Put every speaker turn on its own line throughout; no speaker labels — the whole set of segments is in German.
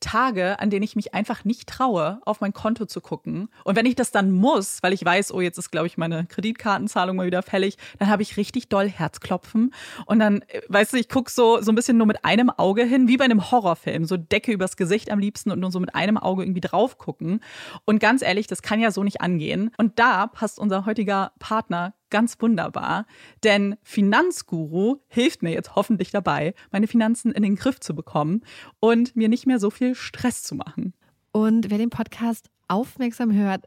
Tage, an denen ich mich einfach nicht traue, auf mein Konto zu gucken. Und wenn ich das dann muss, weil ich weiß, oh, jetzt ist, glaube ich, meine Kreditkartenzahlung mal wieder fällig, dann habe ich richtig doll Herzklopfen. Und dann, äh, weißt du, ich gucke so, so ein bisschen nur mit einem Auge hin, wie bei einem Horrorfilm. So Decke übers Gesicht am liebsten und nur so mit einem Auge irgendwie drauf gucken. Und ganz ehrlich, das kann ja so nicht angehen. Und da passt unser heutiger Partner ganz wunderbar, denn Finanzguru hilft mir jetzt hoffentlich dabei, meine Finanzen in den Griff zu bekommen und mir nicht mehr so viel Stress zu machen.
Und wer den Podcast aufmerksam hört,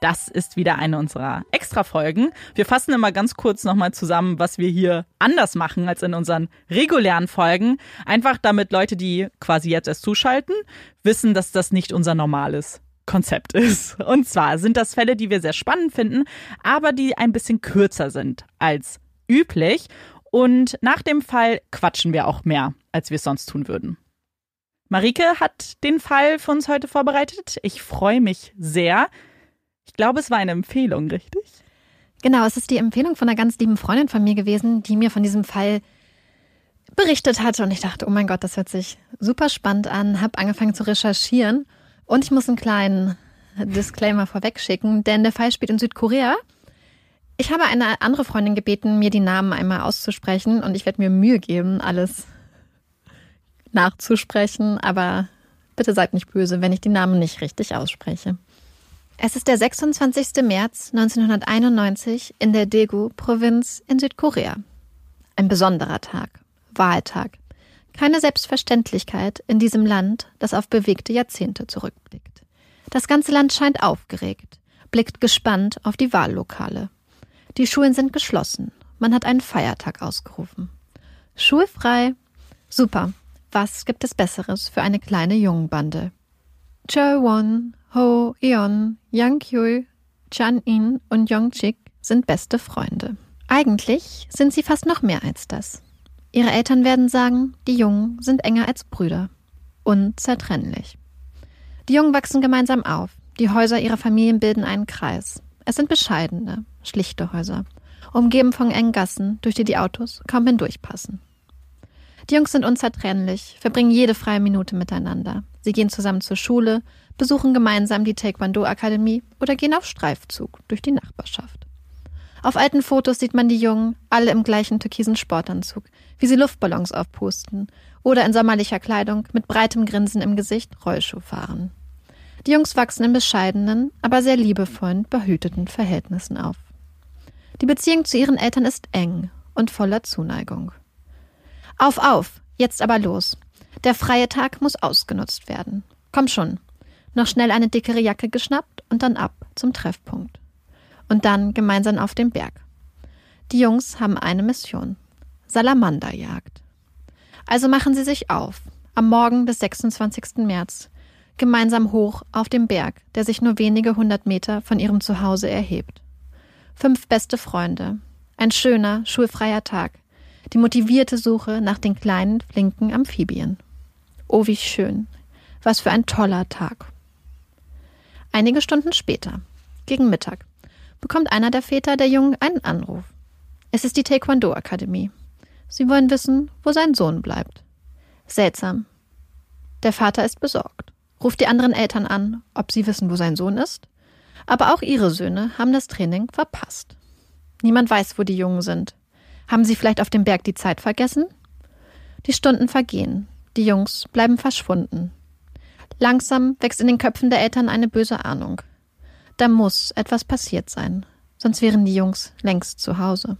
Das ist wieder eine unserer Extra-Folgen. Wir fassen immer ganz kurz nochmal zusammen, was wir hier anders machen als in unseren regulären Folgen. Einfach damit Leute, die quasi jetzt erst zuschalten, wissen, dass das nicht unser normales Konzept ist. Und zwar sind das Fälle, die wir sehr spannend finden, aber die ein bisschen kürzer sind als üblich. Und nach dem Fall quatschen wir auch mehr, als wir es sonst tun würden. Marike hat den Fall für uns heute vorbereitet. Ich freue mich sehr. Ich glaube, es war eine Empfehlung, richtig?
Genau, es ist die Empfehlung von einer ganz lieben Freundin von mir gewesen, die mir von diesem Fall berichtet hatte. Und ich dachte, oh mein Gott, das hört sich super spannend an. Habe angefangen zu recherchieren. Und ich muss einen kleinen Disclaimer vorwegschicken, denn der Fall spielt in Südkorea. Ich habe eine andere Freundin gebeten, mir die Namen einmal auszusprechen. Und ich werde mir Mühe geben, alles nachzusprechen. Aber bitte seid nicht böse, wenn ich die Namen nicht richtig ausspreche. Es ist der 26. März 1991 in der Daegu-Provinz in Südkorea. Ein besonderer Tag, Wahltag. Keine Selbstverständlichkeit in diesem Land, das auf bewegte Jahrzehnte zurückblickt. Das ganze Land scheint aufgeregt, blickt gespannt auf die Wahllokale. Die Schulen sind geschlossen. Man hat einen Feiertag ausgerufen. Schulfrei. Super. Was gibt es Besseres für eine kleine Jungenbande? Won, Ho Eon, Yang Kyul, Chan In und Yong Chik sind beste Freunde. Eigentlich sind sie fast noch mehr als das. Ihre Eltern werden sagen, die Jungen sind enger als Brüder. Unzertrennlich. Die Jungen wachsen gemeinsam auf. Die Häuser ihrer Familien bilden einen Kreis. Es sind bescheidene, schlichte Häuser, umgeben von engen Gassen, durch die die Autos kaum hindurchpassen. Die Jungs sind unzertrennlich, verbringen jede freie Minute miteinander. Sie gehen zusammen zur Schule, besuchen gemeinsam die Taekwondo-Akademie oder gehen auf Streifzug durch die Nachbarschaft. Auf alten Fotos sieht man die Jungen, alle im gleichen türkisen Sportanzug, wie sie Luftballons aufpusten oder in sommerlicher Kleidung mit breitem Grinsen im Gesicht Rollschuh fahren. Die Jungs wachsen in bescheidenen, aber sehr liebevollen, behüteten Verhältnissen auf. Die Beziehung zu ihren Eltern ist eng und voller Zuneigung. Auf, auf, jetzt aber los. Der freie Tag muss ausgenutzt werden. Komm schon. Noch schnell eine dickere Jacke geschnappt und dann ab zum Treffpunkt und dann gemeinsam auf den Berg. Die Jungs haben eine Mission. Salamanderjagd. Also machen sie sich auf, am Morgen des 26. März, gemeinsam hoch auf dem Berg, der sich nur wenige hundert Meter von ihrem Zuhause erhebt. Fünf beste Freunde. Ein schöner, schulfreier Tag. Die motivierte Suche nach den kleinen, flinken Amphibien. Oh, wie schön. Was für ein toller Tag. Einige Stunden später, gegen Mittag, bekommt einer der Väter der Jungen einen Anruf. Es ist die Taekwondo-Akademie. Sie wollen wissen, wo sein Sohn bleibt. Seltsam. Der Vater ist besorgt, ruft die anderen Eltern an, ob sie wissen, wo sein Sohn ist. Aber auch ihre Söhne haben das Training verpasst. Niemand weiß, wo die Jungen sind. Haben sie vielleicht auf dem Berg die Zeit vergessen? Die Stunden vergehen. Die Jungs bleiben verschwunden. Langsam wächst in den Köpfen der Eltern eine böse Ahnung. Da muss etwas passiert sein, sonst wären die Jungs längst zu Hause.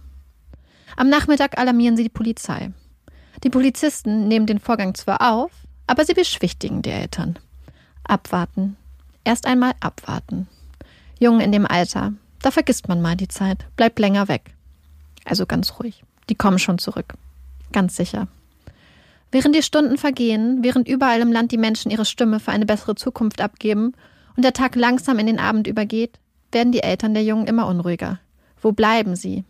Am Nachmittag alarmieren sie die Polizei. Die Polizisten nehmen den Vorgang zwar auf, aber sie beschwichtigen die Eltern. Abwarten. Erst einmal abwarten. Jungen in dem Alter, da vergisst man mal die Zeit, bleibt länger weg. Also ganz ruhig. Die kommen schon zurück. Ganz sicher. Während die Stunden vergehen, während überall im Land die Menschen ihre Stimme für eine bessere Zukunft abgeben und der Tag langsam in den Abend übergeht, werden die Eltern der Jungen immer unruhiger. Wo bleiben sie?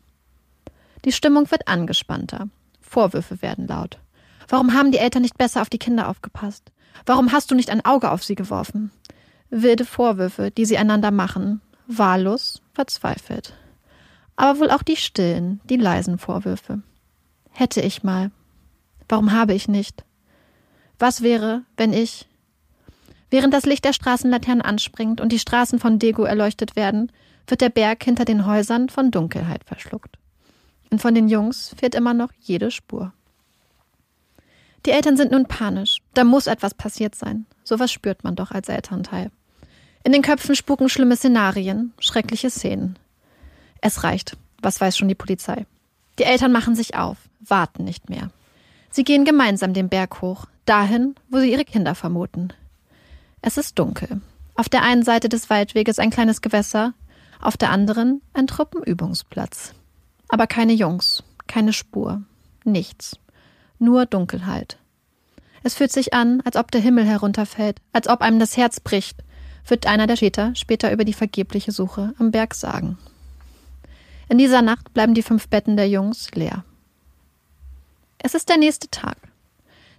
Die Stimmung wird angespannter. Vorwürfe werden laut. Warum haben die Eltern nicht besser auf die Kinder aufgepasst? Warum hast du nicht ein Auge auf sie geworfen? Wilde Vorwürfe, die sie einander machen, wahllos, verzweifelt. Aber wohl auch die stillen, die leisen Vorwürfe. Hätte ich mal. Warum habe ich nicht? Was wäre, wenn ich, Während das Licht der Straßenlaternen anspringt und die Straßen von Dego erleuchtet werden, wird der Berg hinter den Häusern von Dunkelheit verschluckt. Und von den Jungs fehlt immer noch jede Spur. Die Eltern sind nun panisch. Da muss etwas passiert sein. Sowas spürt man doch als Elternteil. In den Köpfen spuken schlimme Szenarien, schreckliche Szenen. Es reicht. Was weiß schon die Polizei? Die Eltern machen sich auf, warten nicht mehr. Sie gehen gemeinsam den Berg hoch, dahin, wo sie ihre Kinder vermuten, es ist dunkel. Auf der einen Seite des Waldweges ein kleines Gewässer, auf der anderen ein Truppenübungsplatz. Aber keine Jungs, keine Spur, nichts. Nur Dunkelheit. Es fühlt sich an, als ob der Himmel herunterfällt, als ob einem das Herz bricht, wird einer der Täter später über die vergebliche Suche am Berg sagen. In dieser Nacht bleiben die fünf Betten der Jungs leer. Es ist der nächste Tag.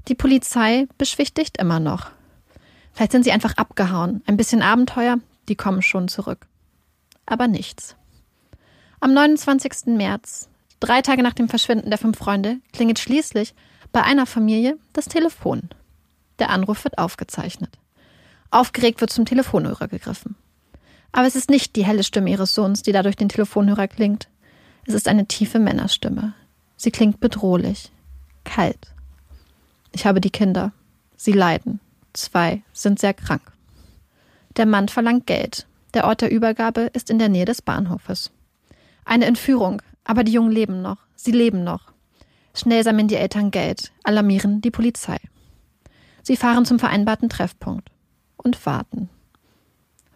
Die Polizei beschwichtigt immer noch. Vielleicht sind sie einfach abgehauen. Ein bisschen Abenteuer, die kommen schon zurück. Aber nichts. Am 29. März, drei Tage nach dem Verschwinden der fünf Freunde, klingelt schließlich bei einer Familie das Telefon. Der Anruf wird aufgezeichnet. Aufgeregt wird zum Telefonhörer gegriffen. Aber es ist nicht die helle Stimme ihres Sohns, die da durch den Telefonhörer klingt. Es ist eine tiefe Männerstimme. Sie klingt bedrohlich, kalt. Ich habe die Kinder. Sie leiden. Zwei sind sehr krank. Der Mann verlangt Geld. Der Ort der Übergabe ist in der Nähe des Bahnhofes. Eine Entführung, aber die Jungen leben noch. Sie leben noch. Schnell sammeln die Eltern Geld, alarmieren die Polizei. Sie fahren zum vereinbarten Treffpunkt und warten.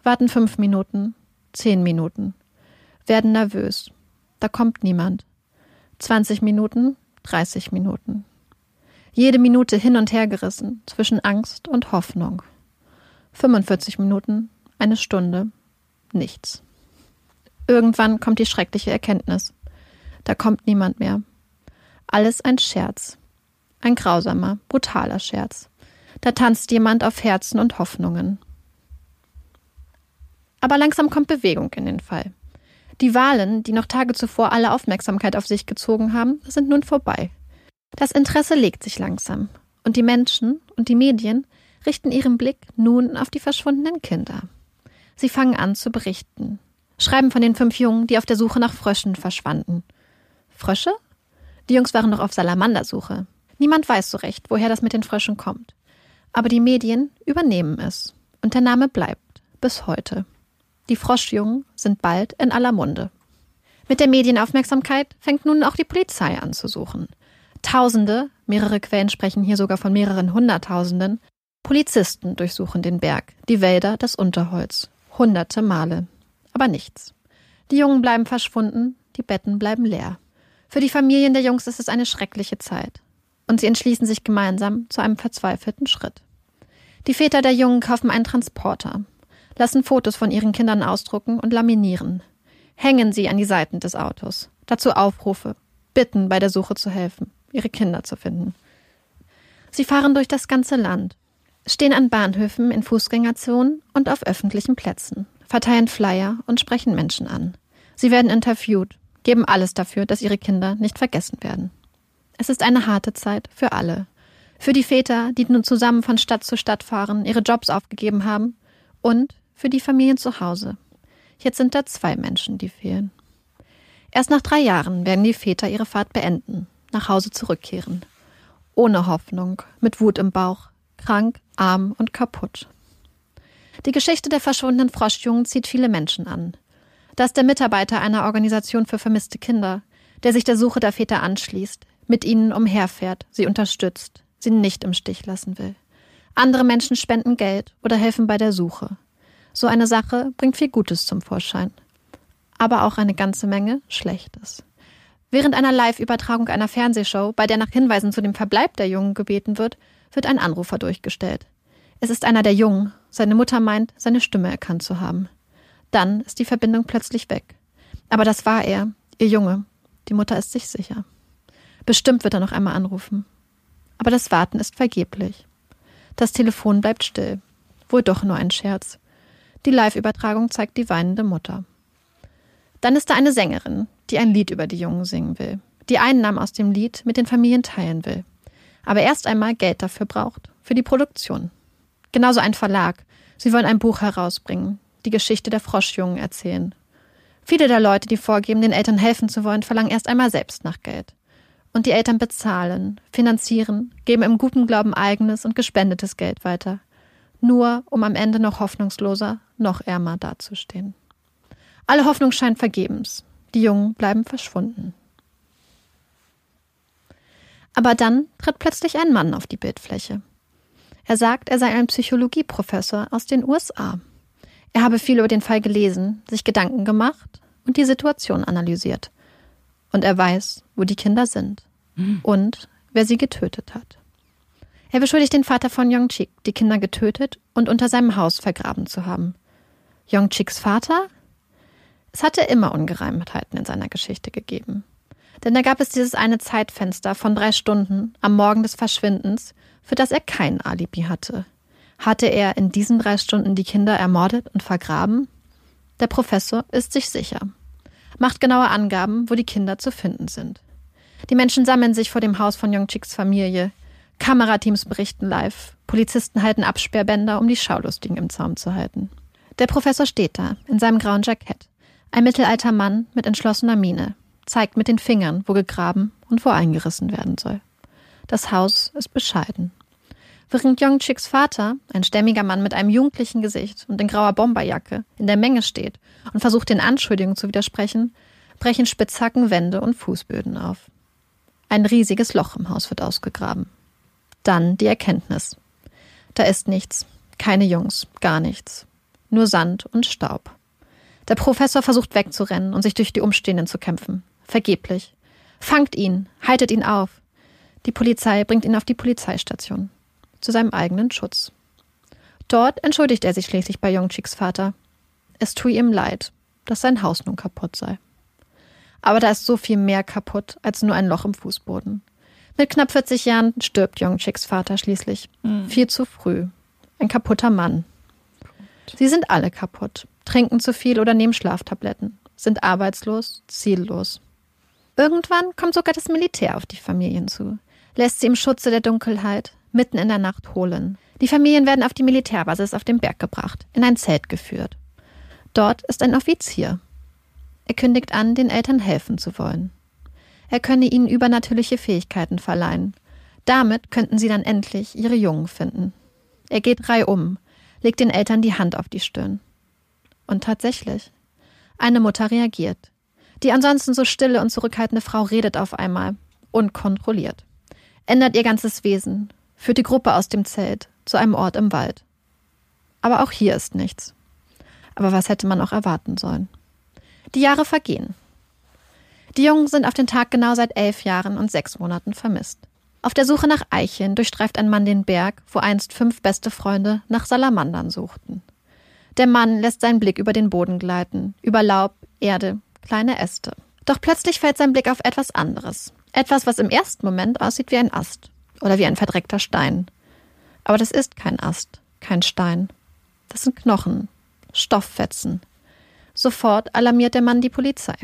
Warten fünf Minuten, zehn Minuten, werden nervös. da kommt niemand. 20 Minuten, 30 Minuten. Jede Minute hin und her gerissen zwischen Angst und Hoffnung. 45 Minuten, eine Stunde, nichts. Irgendwann kommt die schreckliche Erkenntnis. Da kommt niemand mehr. Alles ein Scherz. Ein grausamer, brutaler Scherz. Da tanzt jemand auf Herzen und Hoffnungen. Aber langsam kommt Bewegung in den Fall. Die Wahlen, die noch Tage zuvor alle Aufmerksamkeit auf sich gezogen haben, sind nun vorbei. Das Interesse legt sich langsam. Und die Menschen und die Medien richten ihren Blick nun auf die verschwundenen Kinder. Sie fangen an zu berichten. Schreiben von den fünf Jungen, die auf der Suche nach Fröschen verschwanden. Frösche? Die Jungs waren noch auf Salamandersuche. Niemand weiß so recht, woher das mit den Fröschen kommt. Aber die Medien übernehmen es. Und der Name bleibt. Bis heute. Die Froschjungen sind bald in aller Munde. Mit der Medienaufmerksamkeit fängt nun auch die Polizei an zu suchen. Tausende, mehrere Quellen sprechen hier sogar von mehreren Hunderttausenden, Polizisten durchsuchen den Berg, die Wälder, das Unterholz. Hunderte Male. Aber nichts. Die Jungen bleiben verschwunden, die Betten bleiben leer. Für die Familien der Jungs ist es eine schreckliche Zeit. Und sie entschließen sich gemeinsam zu einem verzweifelten Schritt. Die Väter der Jungen kaufen einen Transporter, lassen Fotos von ihren Kindern ausdrucken und laminieren, hängen sie an die Seiten des Autos, dazu Aufrufe, bitten, bei der Suche zu helfen, ihre Kinder zu finden. Sie fahren durch das ganze Land, stehen an Bahnhöfen, in Fußgängerzonen und auf öffentlichen Plätzen, verteilen Flyer und sprechen Menschen an. Sie werden interviewt, geben alles dafür, dass ihre Kinder nicht vergessen werden. Es ist eine harte Zeit für alle. Für die Väter, die nun zusammen von Stadt zu Stadt fahren, ihre Jobs aufgegeben haben und für die Familien zu Hause. Jetzt sind da zwei Menschen, die fehlen. Erst nach drei Jahren werden die Väter ihre Fahrt beenden, nach Hause zurückkehren. Ohne Hoffnung, mit Wut im Bauch, krank, arm und kaputt. Die Geschichte der verschwundenen Froschjungen zieht viele Menschen an. Da ist der Mitarbeiter einer Organisation für vermisste Kinder, der sich der Suche der Väter anschließt, mit ihnen umherfährt, sie unterstützt, sie nicht im Stich lassen will. Andere Menschen spenden Geld oder helfen bei der Suche. So eine Sache bringt viel Gutes zum Vorschein. Aber auch eine ganze Menge Schlechtes. Während einer Live-Übertragung einer Fernsehshow, bei der nach Hinweisen zu dem Verbleib der Jungen gebeten wird, wird ein Anrufer durchgestellt. Es ist einer der Jungen. Seine Mutter meint, seine Stimme erkannt zu haben. Dann ist die Verbindung plötzlich weg. Aber das war er, ihr Junge. Die Mutter ist sich sicher. Bestimmt wird er noch einmal anrufen. Aber das Warten ist vergeblich. Das Telefon bleibt still. Wohl doch nur ein Scherz. Die Live-Übertragung zeigt die weinende Mutter. Dann ist da eine Sängerin, die ein Lied über die Jungen singen will, die Einnahmen aus dem Lied mit den Familien teilen will, aber erst einmal Geld dafür braucht, für die Produktion. Genauso ein Verlag. Sie wollen ein Buch herausbringen, die Geschichte der Froschjungen erzählen. Viele der Leute, die vorgeben, den Eltern helfen zu wollen, verlangen erst einmal selbst nach Geld. Und die Eltern bezahlen, finanzieren, geben im guten Glauben eigenes und gespendetes Geld weiter nur um am Ende noch hoffnungsloser, noch ärmer dazustehen. Alle Hoffnung scheint vergebens. Die Jungen bleiben verschwunden. Aber dann tritt plötzlich ein Mann auf die Bildfläche. Er sagt, er sei ein Psychologieprofessor aus den USA. Er habe viel über den Fall gelesen, sich Gedanken gemacht und die Situation analysiert. Und er weiß, wo die Kinder sind mhm. und wer sie getötet hat. Er beschuldigt den Vater von Yong Chik, die Kinder getötet und unter seinem Haus vergraben zu haben. Yong Chiks Vater? Es hatte immer Ungereimtheiten in seiner Geschichte gegeben. Denn da gab es dieses eine Zeitfenster von drei Stunden am Morgen des Verschwindens, für das er kein Alibi hatte. Hatte er in diesen drei Stunden die Kinder ermordet und vergraben? Der Professor ist sich sicher. Macht genaue Angaben, wo die Kinder zu finden sind. Die Menschen sammeln sich vor dem Haus von Yong Chiks Familie. Kamerateams berichten live. Polizisten halten Absperrbänder, um die Schaulustigen im Zaum zu halten. Der Professor steht da, in seinem grauen Jackett. Ein mittelalter Mann mit entschlossener Miene, zeigt mit den Fingern, wo gegraben und wo eingerissen werden soll. Das Haus ist bescheiden. Während Yong Chiks Vater, ein stämmiger Mann mit einem jugendlichen Gesicht und in grauer Bomberjacke, in der Menge steht und versucht, den Anschuldigungen zu widersprechen, brechen Spitzhacken Wände und Fußböden auf. Ein riesiges Loch im Haus wird ausgegraben. Dann die Erkenntnis. Da ist nichts, keine Jungs, gar nichts. Nur Sand und Staub. Der Professor versucht wegzurennen und sich durch die Umstehenden zu kämpfen. Vergeblich. Fangt ihn, haltet ihn auf. Die Polizei bringt ihn auf die Polizeistation. Zu seinem eigenen Schutz. Dort entschuldigt er sich schließlich bei Yongchiks Vater. Es tue ihm leid, dass sein Haus nun kaputt sei. Aber da ist so viel mehr kaputt als nur ein Loch im Fußboden. Mit knapp 40 Jahren stirbt Yongchiks Vater schließlich. Mhm. Viel zu früh. Ein kaputter Mann. Sie sind alle kaputt, trinken zu viel oder nehmen Schlaftabletten, sind arbeitslos, ziellos. Irgendwann kommt sogar das Militär auf die Familien zu, lässt sie im Schutze der Dunkelheit mitten in der Nacht holen. Die Familien werden auf die Militärbasis auf den Berg gebracht, in ein Zelt geführt. Dort ist ein Offizier. Er kündigt an, den Eltern helfen zu wollen. Er könne ihnen übernatürliche Fähigkeiten verleihen. Damit könnten sie dann endlich ihre Jungen finden. Er geht reihum, legt den Eltern die Hand auf die Stirn. Und tatsächlich, eine Mutter reagiert. Die ansonsten so stille und zurückhaltende Frau redet auf einmal, unkontrolliert, ändert ihr ganzes Wesen, führt die Gruppe aus dem Zelt zu einem Ort im Wald. Aber auch hier ist nichts. Aber was hätte man auch erwarten sollen? Die Jahre vergehen. Die Jungen sind auf den Tag genau seit elf Jahren und sechs Monaten vermisst. Auf der Suche nach Eicheln durchstreift ein Mann den Berg, wo einst fünf beste Freunde nach Salamandern suchten. Der Mann lässt seinen Blick über den Boden gleiten, über Laub, Erde, kleine Äste. Doch plötzlich fällt sein Blick auf etwas anderes. Etwas, was im ersten Moment aussieht wie ein Ast oder wie ein verdreckter Stein. Aber das ist kein Ast, kein Stein. Das sind Knochen, Stofffetzen. Sofort alarmiert der Mann die Polizei.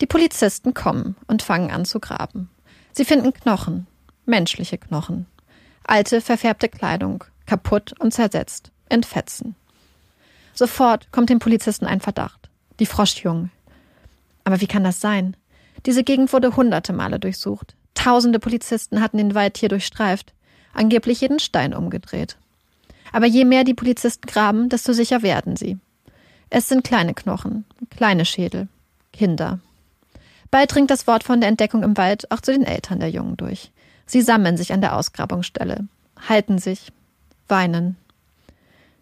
Die Polizisten kommen und fangen an zu graben. Sie finden Knochen, menschliche Knochen, alte, verfärbte Kleidung, kaputt und zersetzt, in Fetzen. Sofort kommt dem Polizisten ein Verdacht. Die Froschjungen. Aber wie kann das sein? Diese Gegend wurde hunderte Male durchsucht. Tausende Polizisten hatten den Wald hier durchstreift, angeblich jeden Stein umgedreht. Aber je mehr die Polizisten graben, desto sicher werden sie. Es sind kleine Knochen, kleine Schädel, Kinder. Bald dringt das Wort von der Entdeckung im Wald auch zu den Eltern der Jungen durch. Sie sammeln sich an der Ausgrabungsstelle, halten sich, weinen.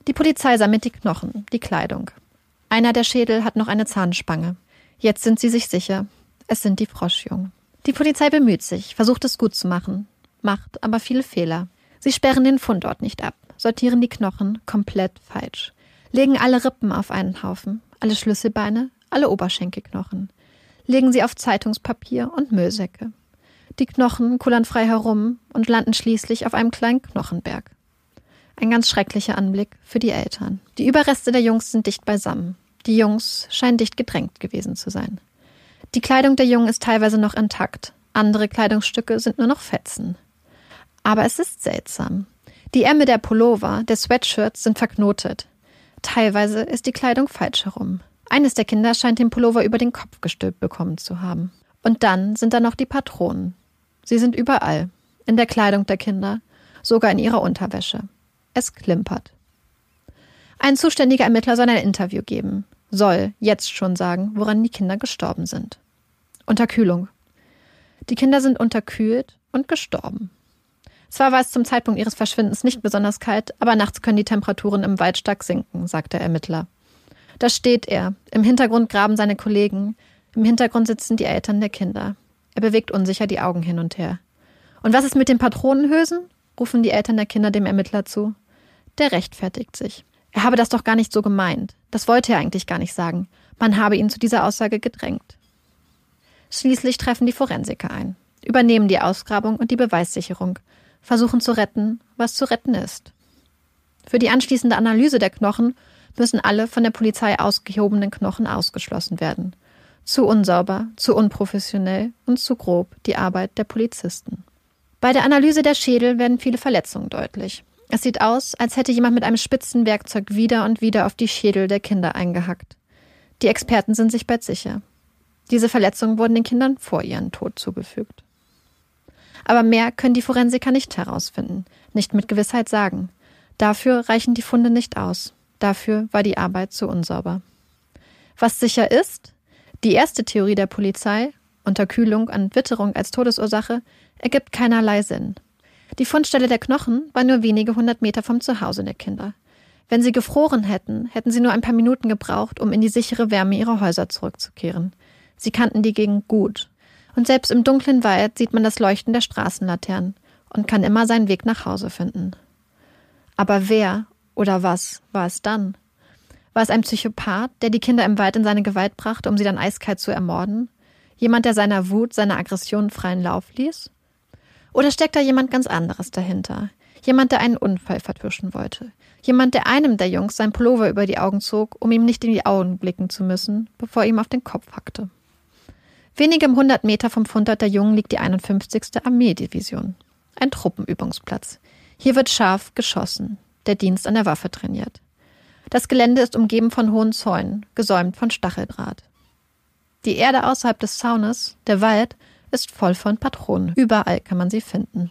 Die Polizei sammelt die Knochen, die Kleidung. Einer der Schädel hat noch eine Zahnspange. Jetzt sind sie sich sicher, es sind die Froschjungen. Die Polizei bemüht sich, versucht es gut zu machen, macht aber viele Fehler. Sie sperren den Fundort nicht ab, sortieren die Knochen komplett falsch, legen alle Rippen auf einen Haufen, alle Schlüsselbeine, alle Oberschenkelknochen legen sie auf Zeitungspapier und Müllsäcke. Die Knochen kullern frei herum und landen schließlich auf einem kleinen Knochenberg. Ein ganz schrecklicher Anblick für die Eltern. Die Überreste der Jungs sind dicht beisammen. Die Jungs scheinen dicht gedrängt gewesen zu sein. Die Kleidung der Jungen ist teilweise noch intakt, andere Kleidungsstücke sind nur noch Fetzen. Aber es ist seltsam. Die Ärmel der Pullover, der Sweatshirts sind verknotet. Teilweise ist die Kleidung falsch herum. Eines der Kinder scheint den Pullover über den Kopf gestülpt bekommen zu haben. Und dann sind da noch die Patronen. Sie sind überall. In der Kleidung der Kinder, sogar in ihrer Unterwäsche. Es klimpert. Ein zuständiger Ermittler soll ein Interview geben, soll jetzt schon sagen, woran die Kinder gestorben sind. Unterkühlung. Die Kinder sind unterkühlt und gestorben. Zwar war es zum Zeitpunkt ihres Verschwindens nicht besonders kalt, aber nachts können die Temperaturen im Wald stark sinken, sagt der Ermittler. Da steht er. Im Hintergrund graben seine Kollegen. Im Hintergrund sitzen die Eltern der Kinder. Er bewegt unsicher die Augen hin und her. Und was ist mit den Patronenhülsen? rufen die Eltern der Kinder dem Ermittler zu. Der rechtfertigt sich. Er habe das doch gar nicht so gemeint. Das wollte er eigentlich gar nicht sagen. Man habe ihn zu dieser Aussage gedrängt. Schließlich treffen die Forensiker ein, übernehmen die Ausgrabung und die Beweissicherung, versuchen zu retten, was zu retten ist. Für die anschließende Analyse der Knochen müssen alle von der Polizei ausgehobenen Knochen ausgeschlossen werden. Zu unsauber, zu unprofessionell und zu grob die Arbeit der Polizisten. Bei der Analyse der Schädel werden viele Verletzungen deutlich. Es sieht aus, als hätte jemand mit einem spitzen Werkzeug wieder und wieder auf die Schädel der Kinder eingehackt. Die Experten sind sich bald sicher. Diese Verletzungen wurden den Kindern vor ihrem Tod zugefügt. Aber mehr können die Forensiker nicht herausfinden, nicht mit Gewissheit sagen. Dafür reichen die Funde nicht aus. Dafür war die Arbeit zu unsauber. Was sicher ist, die erste Theorie der Polizei, Unterkühlung an Witterung als Todesursache, ergibt keinerlei Sinn. Die Fundstelle der Knochen war nur wenige hundert Meter vom Zuhause der Kinder. Wenn sie gefroren hätten, hätten sie nur ein paar Minuten gebraucht, um in die sichere Wärme ihrer Häuser zurückzukehren. Sie kannten die Gegend gut. Und selbst im dunklen Wald sieht man das Leuchten der Straßenlaternen und kann immer seinen Weg nach Hause finden. Aber wer oder was war es dann? War es ein Psychopath, der die Kinder im Wald in seine Gewalt brachte, um sie dann eiskalt zu ermorden? Jemand, der seiner Wut, seiner Aggression freien Lauf ließ? Oder steckt da jemand ganz anderes dahinter? Jemand, der einen Unfall vertuschen wollte. Jemand, der einem der Jungs sein Pullover über die Augen zog, um ihm nicht in die Augen blicken zu müssen, bevor er ihm auf den Kopf hackte. Wenige hundert Meter vom Fundort der Jungen liegt die 51. Armeedivision. Ein Truppenübungsplatz. Hier wird scharf geschossen, der Dienst an der Waffe trainiert. Das Gelände ist umgeben von hohen Zäunen, gesäumt von Stacheldraht. Die Erde außerhalb des Zaunes, der Wald, ist voll von Patronen. Überall kann man sie finden.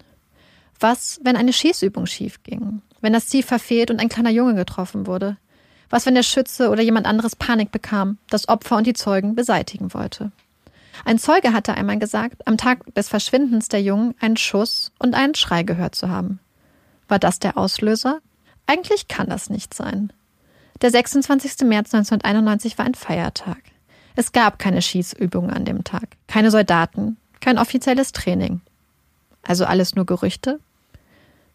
Was, wenn eine Schießübung schief ging? Wenn das Ziel verfehlt und ein kleiner Junge getroffen wurde? Was, wenn der Schütze oder jemand anderes Panik bekam, das Opfer und die Zeugen beseitigen wollte? Ein Zeuge hatte einmal gesagt, am Tag des Verschwindens der Jungen einen Schuss und einen Schrei gehört zu haben. War das der Auslöser? Eigentlich kann das nicht sein. Der 26. März 1991 war ein Feiertag. Es gab keine Schießübungen an dem Tag, keine Soldaten, kein offizielles Training. Also alles nur Gerüchte?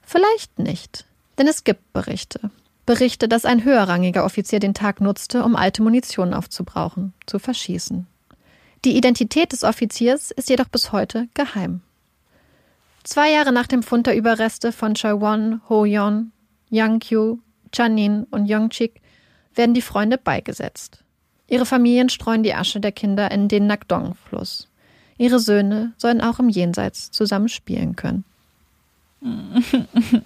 Vielleicht nicht, denn es gibt Berichte. Berichte, dass ein höherrangiger Offizier den Tag nutzte, um alte Munition aufzubrauchen, zu verschießen. Die Identität des Offiziers ist jedoch bis heute geheim. Zwei Jahre nach dem Fund der Überreste von Choi-won, Ho-yeon, Yang-kyu, Chanin und Yong-chik werden die Freunde beigesetzt. Ihre Familien streuen die Asche der Kinder in den Nakdong-Fluss. Ihre Söhne sollen auch im Jenseits zusammen spielen können.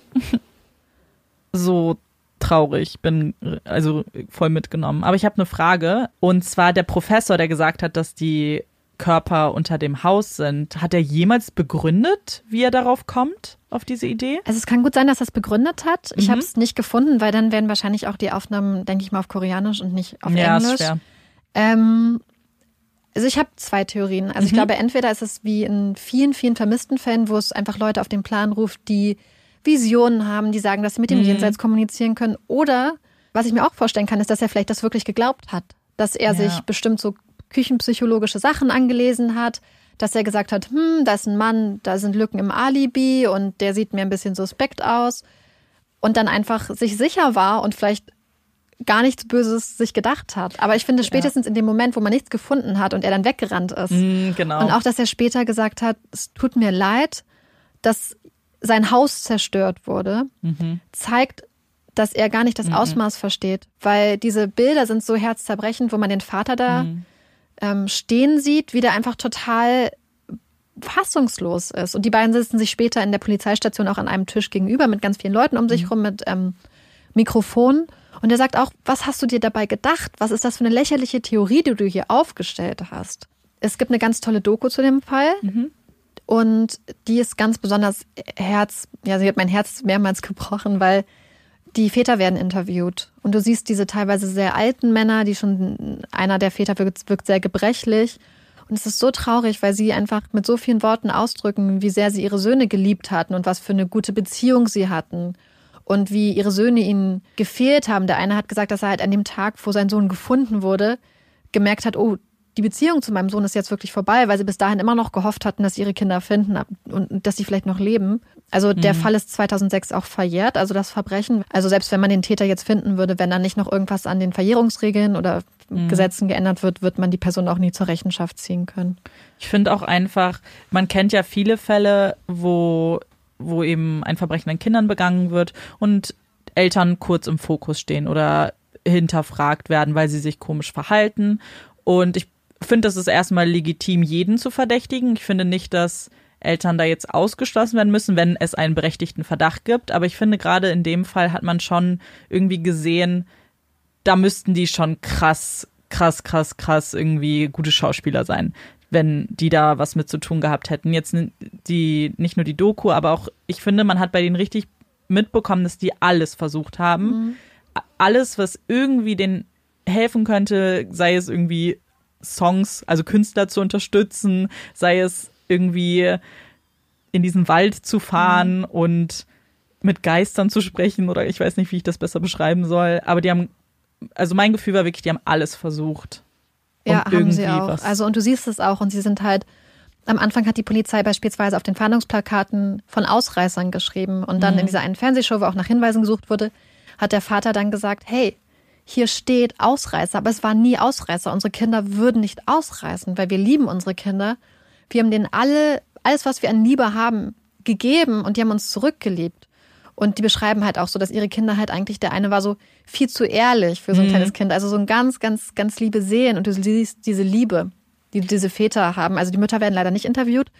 So traurig, bin also voll mitgenommen. Aber ich habe eine Frage. Und zwar der Professor, der gesagt hat, dass die Körper unter dem Haus sind. Hat er jemals begründet, wie er darauf kommt, auf diese Idee?
Also es kann gut sein, dass er es begründet hat. Ich mhm. habe es nicht gefunden, weil dann werden wahrscheinlich auch die Aufnahmen, denke ich mal, auf Koreanisch und nicht auf ja, Englisch. Ist schwer. Ähm, also ich habe zwei Theorien. Also mhm. ich glaube, entweder ist es wie in vielen, vielen vermissten Fällen, wo es einfach Leute auf den Plan ruft, die Visionen haben, die sagen, dass sie mit dem mhm. Jenseits kommunizieren können. Oder, was ich mir auch vorstellen kann, ist, dass er vielleicht das wirklich geglaubt hat. Dass er ja. sich bestimmt so küchenpsychologische Sachen angelesen hat, dass er gesagt hat, hm, da ist ein Mann, da sind Lücken im Alibi und der sieht mir ein bisschen suspekt aus. Und dann einfach sich sicher war und vielleicht gar nichts Böses sich gedacht hat. Aber ich finde spätestens ja. in dem Moment, wo man nichts gefunden hat und er dann weggerannt ist.
Mm, genau.
Und auch, dass er später gesagt hat, es tut mir leid, dass sein Haus zerstört wurde, mhm. zeigt, dass er gar nicht das mhm. Ausmaß versteht. Weil diese Bilder sind so herzzerbrechend, wo man den Vater da mhm. Ähm, stehen sieht, wie der einfach total fassungslos ist. Und die beiden sitzen sich später in der Polizeistation auch an einem Tisch gegenüber mit ganz vielen Leuten um sich mhm. rum mit ähm, Mikrofon. Und er sagt auch, was hast du dir dabei gedacht? Was ist das für eine lächerliche Theorie, die du hier aufgestellt hast? Es gibt eine ganz tolle Doku zu dem Fall. Mhm. Und die ist ganz besonders Herz, ja, sie hat mein Herz mehrmals gebrochen, weil die Väter werden interviewt. Und du siehst diese teilweise sehr alten Männer, die schon, einer der Väter wirkt, wirkt sehr gebrechlich. Und es ist so traurig, weil sie einfach mit so vielen Worten ausdrücken, wie sehr sie ihre Söhne geliebt hatten und was für eine gute Beziehung sie hatten. Und wie ihre Söhne ihnen gefehlt haben. Der eine hat gesagt, dass er halt an dem Tag, wo sein Sohn gefunden wurde, gemerkt hat, oh, die Beziehung zu meinem Sohn ist jetzt wirklich vorbei, weil sie bis dahin immer noch gehofft hatten, dass sie ihre Kinder finden und dass sie vielleicht noch leben. Also der mhm. Fall ist 2006 auch verjährt, also das Verbrechen. Also selbst wenn man den Täter jetzt finden würde, wenn dann nicht noch irgendwas an den Verjährungsregeln oder mhm. Gesetzen geändert wird, wird man die Person auch nie zur Rechenschaft ziehen können.
Ich finde auch einfach, man kennt ja viele Fälle, wo wo eben ein Verbrechen an Kindern begangen wird und Eltern kurz im Fokus stehen oder hinterfragt werden, weil sie sich komisch verhalten. Und ich finde, das ist erstmal legitim, jeden zu verdächtigen. Ich finde nicht, dass Eltern da jetzt ausgeschlossen werden müssen, wenn es einen berechtigten Verdacht gibt. Aber ich finde, gerade in dem Fall hat man schon irgendwie gesehen, da müssten die schon krass, krass, krass, krass irgendwie gute Schauspieler sein, wenn die da was mit zu tun gehabt hätten. Jetzt die, nicht nur die Doku, aber auch, ich finde, man hat bei denen richtig mitbekommen, dass die alles versucht haben. Mhm. Alles, was irgendwie den helfen könnte, sei es irgendwie Songs, also Künstler zu unterstützen, sei es irgendwie in diesen Wald zu fahren mhm. und mit Geistern zu sprechen oder ich weiß nicht, wie ich das besser beschreiben soll. Aber die haben, also mein Gefühl war wirklich, die haben alles versucht.
Ja, haben sie auch. Was. Also und du siehst es auch und sie sind halt am Anfang hat die Polizei beispielsweise auf den Fahndungsplakaten von Ausreißern geschrieben und dann mhm. in dieser einen Fernsehshow, wo auch nach Hinweisen gesucht wurde, hat der Vater dann gesagt, hey, hier steht Ausreißer, aber es war nie Ausreißer. Unsere Kinder würden nicht ausreißen, weil wir lieben unsere Kinder. Wir haben denen alle, alles, was wir an Liebe haben, gegeben und die haben uns zurückgeliebt. Und die beschreiben halt auch so, dass ihre Kinder halt eigentlich, der eine war so viel zu ehrlich für so ein mhm. kleines Kind. Also so ein ganz, ganz, ganz liebe Sehen und du siehst diese Liebe die diese Väter haben. Also die Mütter werden leider nicht interviewt.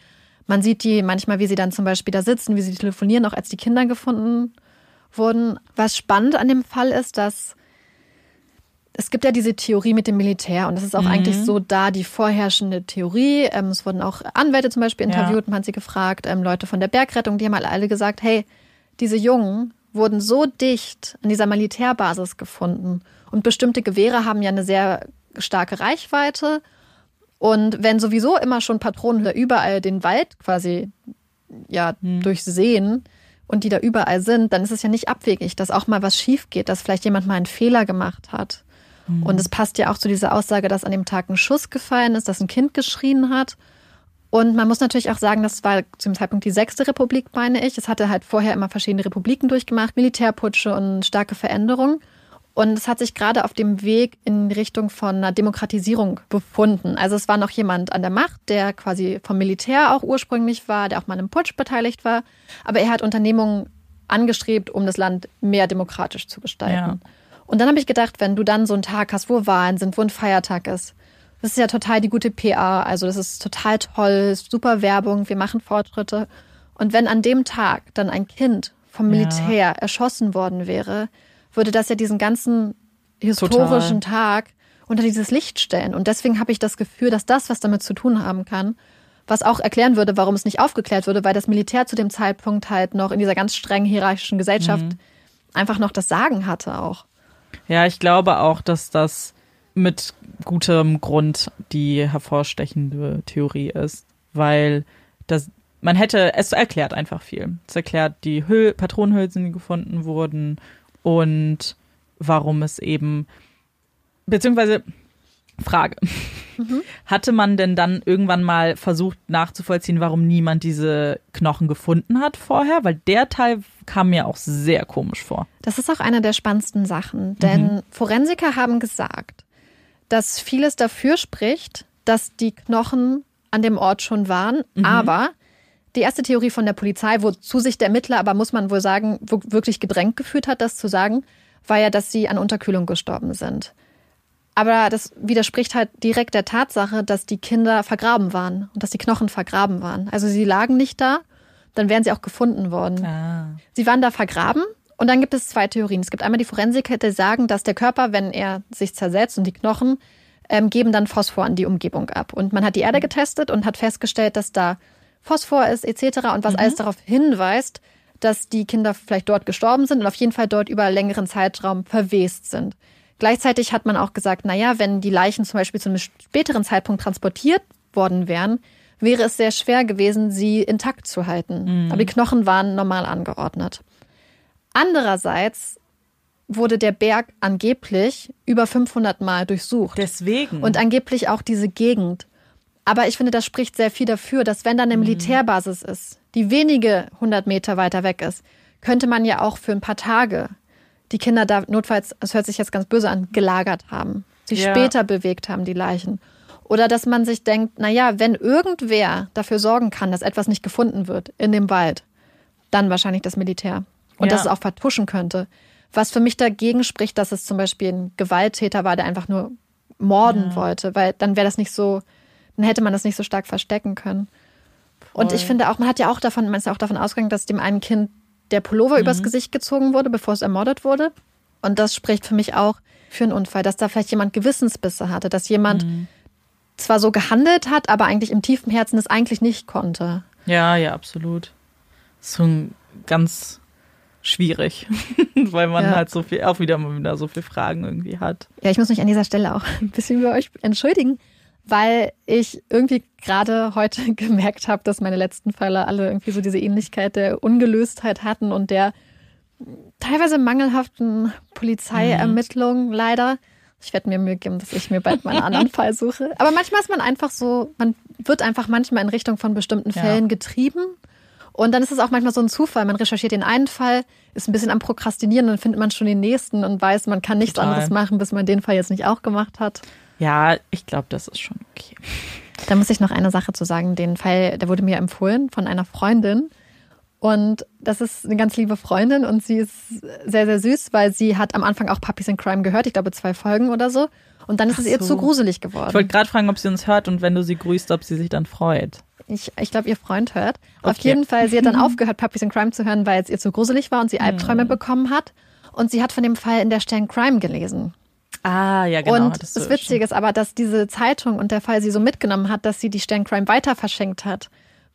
Man sieht die manchmal, wie sie dann zum Beispiel da sitzen, wie sie telefonieren, auch als die Kinder gefunden wurden. Was spannend an dem Fall ist, dass es gibt ja diese Theorie mit dem Militär und das ist auch mhm. eigentlich so da die vorherrschende Theorie. Ähm, es wurden auch Anwälte zum Beispiel interviewt, ja. man hat sie gefragt, ähm, Leute von der Bergrettung, die haben alle gesagt, hey, diese Jungen wurden so dicht an dieser Militärbasis gefunden und bestimmte Gewehre haben ja eine sehr starke Reichweite und wenn sowieso immer schon Patronen da überall den Wald quasi ja hm. durchsehen und die da überall sind, dann ist es ja nicht abwegig, dass auch mal was schief geht, dass vielleicht jemand mal einen Fehler gemacht hat. Hm. Und es passt ja auch zu dieser Aussage, dass an dem Tag ein Schuss gefallen ist, dass ein Kind geschrien hat. Und man muss natürlich auch sagen, das war zum Zeitpunkt die sechste Republik, meine ich. Es hatte halt vorher immer verschiedene Republiken durchgemacht, Militärputsche und starke Veränderungen. Und es hat sich gerade auf dem Weg in Richtung von einer Demokratisierung befunden. Also es war noch jemand an der Macht, der quasi vom Militär auch ursprünglich war, der auch mal an einem Putsch beteiligt war. Aber er hat Unternehmungen angestrebt, um das Land mehr demokratisch zu gestalten. Ja. Und dann habe ich gedacht, wenn du dann so einen Tag hast, wo Wahlen sind, wo ein Feiertag ist, das ist ja total die gute PA. Also das ist total toll, super Werbung, wir machen Fortschritte. Und wenn an dem Tag dann ein Kind vom Militär ja. erschossen worden wäre, würde das ja diesen ganzen historischen Total. Tag unter dieses Licht stellen. Und deswegen habe ich das Gefühl, dass das was damit zu tun haben kann, was auch erklären würde, warum es nicht aufgeklärt wurde, weil das Militär zu dem Zeitpunkt halt noch in dieser ganz strengen hierarchischen Gesellschaft mhm. einfach noch das Sagen hatte auch.
Ja, ich glaube auch, dass das mit gutem Grund die hervorstechende Theorie ist, weil das man hätte es erklärt einfach viel. Es erklärt die Hüll Patronenhülsen, die gefunden wurden und warum es eben, beziehungsweise Frage. Mhm. Hatte man denn dann irgendwann mal versucht nachzuvollziehen, warum niemand diese Knochen gefunden hat vorher? Weil der Teil kam mir auch sehr komisch vor.
Das ist auch eine der spannendsten Sachen, denn mhm. Forensiker haben gesagt, dass vieles dafür spricht, dass die Knochen an dem Ort schon waren, mhm. aber die erste Theorie von der Polizei, wozu sich der Ermittler aber, muss man wohl sagen, wirklich gedrängt gefühlt hat, das zu sagen, war ja, dass sie an Unterkühlung gestorben sind. Aber das widerspricht halt direkt der Tatsache, dass die Kinder vergraben waren und dass die Knochen vergraben waren. Also sie lagen nicht da, dann wären sie auch gefunden worden. Ah. Sie waren da vergraben und dann gibt es zwei Theorien. Es gibt einmal die Forensiker, die sagen, dass der Körper, wenn er sich zersetzt und die Knochen, ähm, geben dann Phosphor an die Umgebung ab. Und man hat die Erde getestet und hat festgestellt, dass da Phosphor ist etc. und was mhm. alles darauf hinweist, dass die Kinder vielleicht dort gestorben sind und auf jeden Fall dort über einen längeren Zeitraum verwest sind. Gleichzeitig hat man auch gesagt, naja, wenn die Leichen zum Beispiel zu einem späteren Zeitpunkt transportiert worden wären, wäre es sehr schwer gewesen, sie intakt zu halten. Mhm. Aber die Knochen waren normal angeordnet. Andererseits wurde der Berg angeblich über 500 Mal durchsucht.
Deswegen.
Und angeblich auch diese Gegend. Aber ich finde, das spricht sehr viel dafür, dass wenn da eine mhm. Militärbasis ist, die wenige hundert Meter weiter weg ist, könnte man ja auch für ein paar Tage die Kinder da notfalls, das hört sich jetzt ganz böse an, gelagert haben, sich ja. später bewegt haben, die Leichen. Oder dass man sich denkt, na ja, wenn irgendwer dafür sorgen kann, dass etwas nicht gefunden wird in dem Wald, dann wahrscheinlich das Militär. Und ja. dass es auch vertuschen könnte. Was für mich dagegen spricht, dass es zum Beispiel ein Gewalttäter war, der einfach nur morden ja. wollte, weil dann wäre das nicht so dann hätte man das nicht so stark verstecken können. Voll. Und ich finde auch, man hat ja auch davon, man ist ja auch davon ausgegangen, dass dem einen Kind der Pullover mhm. übers Gesicht gezogen wurde, bevor es ermordet wurde. Und das spricht für mich auch für einen Unfall, dass da vielleicht jemand Gewissensbisse hatte, dass jemand mhm. zwar so gehandelt hat, aber eigentlich im tiefen Herzen es eigentlich nicht konnte.
Ja, ja, absolut. So ganz schwierig, weil man ja. halt so viel, auch wieder mal wieder so viele Fragen irgendwie hat.
Ja, ich muss mich an dieser Stelle auch ein bisschen über euch entschuldigen weil ich irgendwie gerade heute gemerkt habe, dass meine letzten Fälle alle irgendwie so diese Ähnlichkeit der Ungelöstheit hatten und der teilweise mangelhaften Polizeiermittlung mhm. leider. Ich werde mir Mühe geben, dass ich mir bald mal einen anderen Fall suche. Aber manchmal ist man einfach so, man wird einfach manchmal in Richtung von bestimmten
Ja.
Fällen getrieben. Und dann ist es auch manchmal so ein Zufall. Man recherchiert den einen Fall, ist ein bisschen am Prokrastinieren, dann findet man schon den nächsten und weiß, man kann nichts
Total.
anderes machen, bis man den Fall jetzt nicht auch gemacht hat.
Ja, ich glaube, das ist schon okay.
Da muss ich noch eine Sache zu sagen. Den Fall, der wurde mir empfohlen von einer Freundin. Und das ist eine ganz liebe Freundin und sie ist sehr, sehr süß, weil sie hat am Anfang auch Puppies in Crime gehört. Ich glaube, zwei Folgen oder so. Und dann ist
Ach
es ihr
so.
zu gruselig
Ich wollte
geworden.
gerade fragen, ob sie uns hört und wenn du sie grüßt, ob sie sich dann freut.
Ich, ich glaube, ihr Freund hört. Auf
Okay.
jeden Fall, sie hat dann aufgehört, Puppies in Crime zu hören, weil es ihr zu gruselig war und sie Albträume
Hm.
bekommen hat. Und sie hat von dem Fall in der Stern Crime gelesen.
Ah, ja, genau.
und
du
das Witzige ist aber, dass diese Zeitung und der Fall sie so mitgenommen hat, dass sie die Sterncrime weiter verschenkt hat.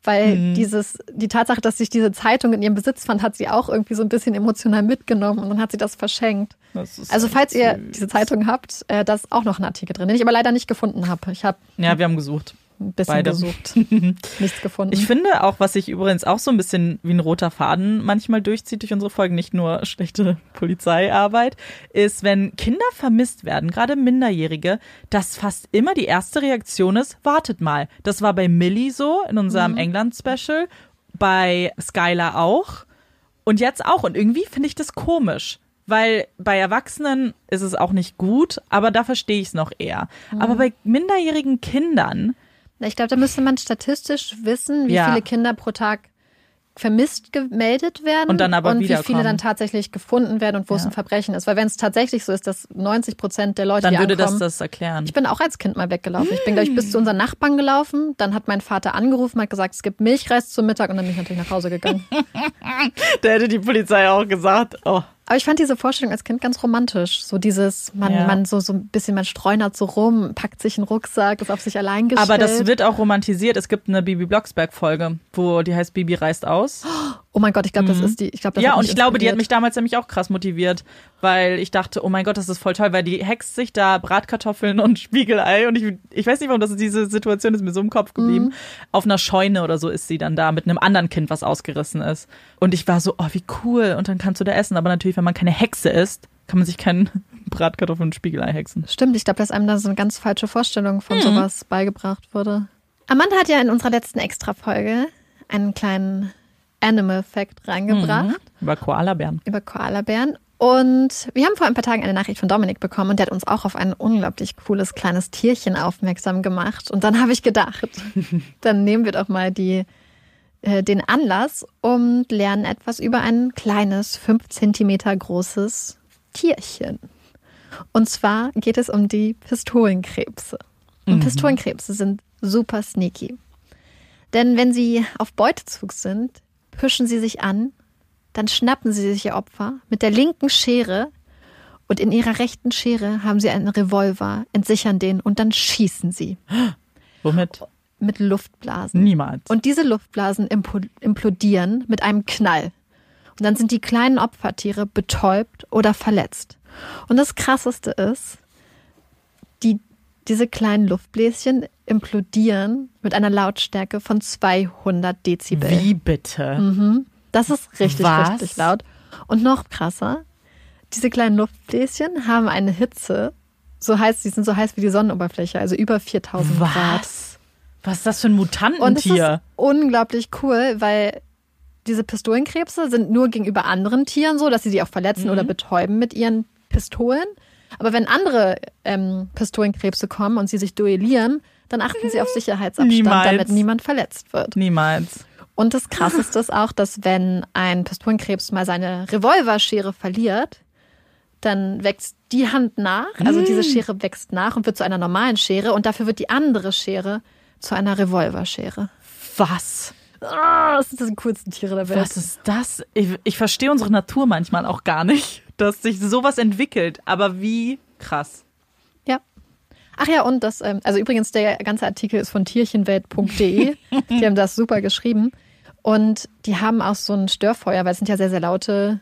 Weil
Mhm.
dieses, die Tatsache, dass sich diese Zeitung in ihrem Besitz fand, hat sie auch irgendwie so ein bisschen emotional mitgenommen und dann hat sie das verschenkt.
Das
Also falls ihr
süß.
diese Zeitung habt, äh, da ist auch noch ein Artikel drin, den ich aber leider nicht gefunden habe. Ich habe
Ja, wir haben gesucht.
Ein bisschen
Beide.
gesucht, nichts gefunden.
Ich finde auch, was sich übrigens auch so ein bisschen wie ein roter Faden manchmal durchzieht durch unsere Folgen, nicht nur schlechte Polizeiarbeit, ist, wenn Kinder vermisst werden, gerade Minderjährige, dass fast immer die erste Reaktion ist, wartet mal. Das war bei Millie so in unserem England-Special, bei Skylar auch und jetzt auch. Und irgendwie finde ich das komisch. Weil bei Erwachsenen ist es auch nicht gut, aber da verstehe ich es noch eher. Aber bei minderjährigen Kindern,
ich glaube, da müsste man statistisch wissen, wie
Ja.
viele Kinder pro Tag vermisst gemeldet werden
Und dann aber
und wie viele dann tatsächlich gefunden werden und wo es
Ja.
ein Verbrechen ist. Weil wenn es tatsächlich so ist, dass 90 Prozent der Leute,
dann
die
würde das
ankommen,
das erklären.
Ich bin auch als Kind mal weggelaufen. Ich bin, glaube ich, bis zu unseren Nachbarn gelaufen. Dann hat mein Vater angerufen, hat gesagt, es gibt Milchreis zum Mittag und dann bin ich natürlich nach Hause gegangen.
Da hätte die Polizei auch gesagt, oh,
Aber ich fand diese Vorstellung als Kind ganz romantisch. So dieses, man,
Ja.
man so, so ein bisschen, man streunert so rum, packt sich einen Rucksack, ist auf sich allein gestellt.
aber das wird auch romantisiert. Es gibt eine Bibi Blocksberg-Folge, wo die heißt Bibi reist aus.
Oh mein Gott, ich glaube, das ist die, ich glaube, das
ja, und ich glaube, die hat mich damals nämlich auch krass motiviert, weil ich dachte, oh mein Gott, das ist voll toll, weil die hext sich da Bratkartoffeln und Spiegelei und ich, ich weiß nicht, warum das ist, diese Situation ist mir so im Kopf geblieben.
Mhm.
Auf einer Scheune oder so ist sie dann da mit einem anderen Kind, was ausgerissen ist. Und ich war so, oh, wie cool. Und dann kannst du da essen. Aber natürlich, wenn man keine Hexe ist, kann man sich keinen Bratkartoffeln und Spiegelei hexen.
Stimmt, ich glaube, dass einem da so eine ganz falsche Vorstellung
Mhm.
von sowas beigebracht wurde. Amanda hat ja in unserer letzten Extra-Folge einen kleinen Animal-Fact reingebracht.
Über Koalabären.
über Koalabären. Und wir haben vor ein paar Tagen eine Nachricht von Dominik bekommen und der hat uns auch auf ein unglaublich cooles kleines Tierchen aufmerksam gemacht. Und dann habe ich gedacht, dann nehmen wir doch mal die, äh, den Anlass und lernen etwas über ein kleines, fünf Zentimeter großes Tierchen. Und zwar geht es um die Pistolenkrebse. Und Pistolenkrebse sind super sneaky. Denn wenn sie auf Beutezug sind, pischen sie sich an, dann schnappen sie sich ihr Opfer mit der linken Schere und in ihrer rechten Schere haben sie einen Revolver, entsichern den und dann schießen sie
Womit?
mit Luftblasen.
Niemals.
Und diese Luftblasen implodieren mit einem Knall. Und dann sind die kleinen Opfertiere betäubt oder verletzt. Und das Krasseste ist, die, diese kleinen Luftbläschen implodieren mit einer Lautstärke von 200 Dezibel.
Wie bitte?
Das ist richtig,
Was?
richtig laut. Und noch krasser, diese kleinen Luftbläschen haben eine Hitze, so heiß, die sind so heiß wie die Sonnenoberfläche, also über 4000 Grad.
Was? Was ist das für ein
Und es ist
Mutantentier?
unglaublich cool, weil diese Pistolenkrebse sind nur gegenüber anderen Tieren so, dass sie sie auch verletzen
Mhm.
oder betäuben mit ihren Pistolen. Aber wenn andere ähm, Pistolenkrebse kommen und sie sich duellieren, dann achten sie auf Sicherheitsabstand,
Niemals.
damit niemand verletzt wird.
Niemals.
Und das Krasseste ist auch, dass wenn ein Pistolenkrebs mal seine Revolverschere verliert, dann wächst die Hand nach, also
Mm.
diese Schere wächst nach und wird zu einer normalen Schere und dafür wird die andere Schere zu einer Revolverschere.
Was?
Ah, das sind die coolsten Tiere der Welt.
Was ist das? Ich, ich verstehe unsere Natur manchmal auch gar nicht, dass sich sowas entwickelt. Aber wie krass.
Ach ja, und das, ähm, also übrigens, der ganze Artikel ist von tierchenwelt.de. die haben das super geschrieben. Und die haben auch so ein Störfeuer, weil es sind ja sehr, sehr laute,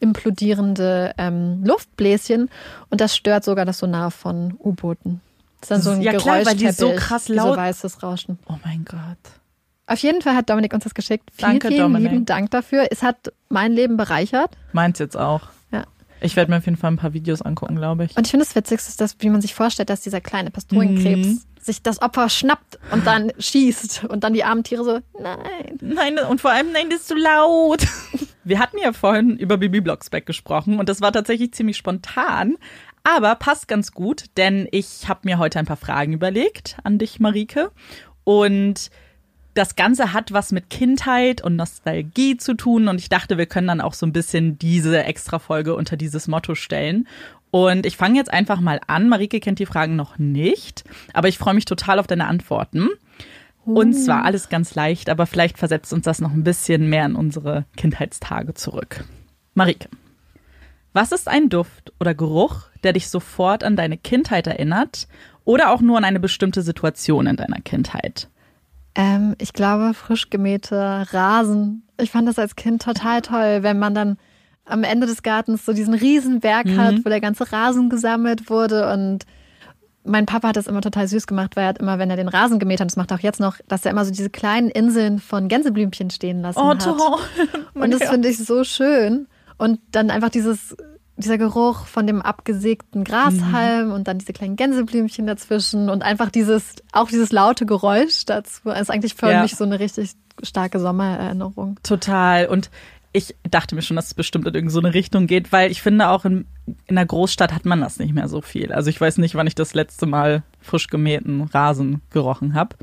implodierende ähm, Luftbläschen. Und das stört sogar das Sonar von U-Booten. Das ist dann so ein
Ja, klar, weil die so krass
wie So
laut-
weißes Rauschen.
Oh mein Gott.
Auf jeden Fall hat Dominik uns das geschickt. Vielen,
Danke,
vielen
Dominik.
lieben Dank dafür. Es hat mein Leben bereichert.
Meins jetzt auch. Ich werde mir auf jeden Fall ein paar Videos angucken, glaube ich.
Und ich finde das Witzigste ist, dass, wie man sich vorstellt, dass dieser kleine Pastorenkrebs
Mhm.
sich das Opfer schnappt und dann schießt und dann die armen Tiere so, nein.
Nein, und vor allem, nein, das ist zu laut. Wir hatten ja vorhin über Bibi Blocksberg gesprochen und das war tatsächlich ziemlich spontan, aber passt ganz gut, denn ich habe mir heute ein paar Fragen überlegt an dich, Marike. Und das Ganze hat was mit Kindheit und Nostalgie zu tun und ich dachte, wir können dann auch so ein bisschen diese Extra-Folge unter dieses Motto stellen. Und ich fange jetzt einfach mal an. Marike kennt die Fragen noch nicht, aber ich freue mich total auf deine Antworten. Und zwar alles ganz leicht, aber vielleicht versetzt uns das noch ein bisschen mehr in unsere Kindheitstage zurück. Marike, was ist ein Duft oder Geruch, der dich sofort an deine Kindheit erinnert oder auch nur an eine bestimmte Situation in deiner Kindheit?
Ähm, ich glaube, frisch gemähte Rasen. Ich fand das als Kind total toll, wenn man dann am Ende des Gartens so diesen Riesenberg hat, wo der ganze Rasen gesammelt wurde und mein Papa hat das immer total süß gemacht, weil er hat immer, wenn er den Rasen gemäht hat, das macht er auch jetzt noch, dass er immer so diese kleinen Inseln von Gänseblümchen stehen lassen
Oh,
hat.
toll.
Und das finde ich so schön. Und dann einfach dieses, dieser Geruch von dem abgesägten Grashalm und dann diese kleinen Gänseblümchen dazwischen und einfach dieses, auch dieses laute Geräusch dazu. ist eigentlich für
Ja.
mich so eine richtig starke Sommererinnerung.
Total. Und ich dachte mir schon, dass es bestimmt in irgendeine Richtung geht, weil ich finde, auch in, in einer Großstadt hat man das nicht mehr so viel. Also ich weiß nicht, wann ich das letzte Mal frisch gemähten Rasen gerochen habe.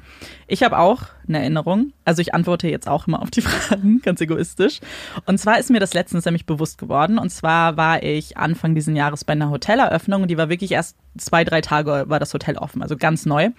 Ich habe auch eine Erinnerung. Also ich antworte jetzt auch immer auf die Fragen, ganz egoistisch. Und zwar ist mir das letztens nämlich bewusst geworden. Und zwar war ich Anfang diesen Jahres bei einer Hoteleröffnung und die war wirklich erst zwei, drei Tage war das Hotel offen, also ganz neu.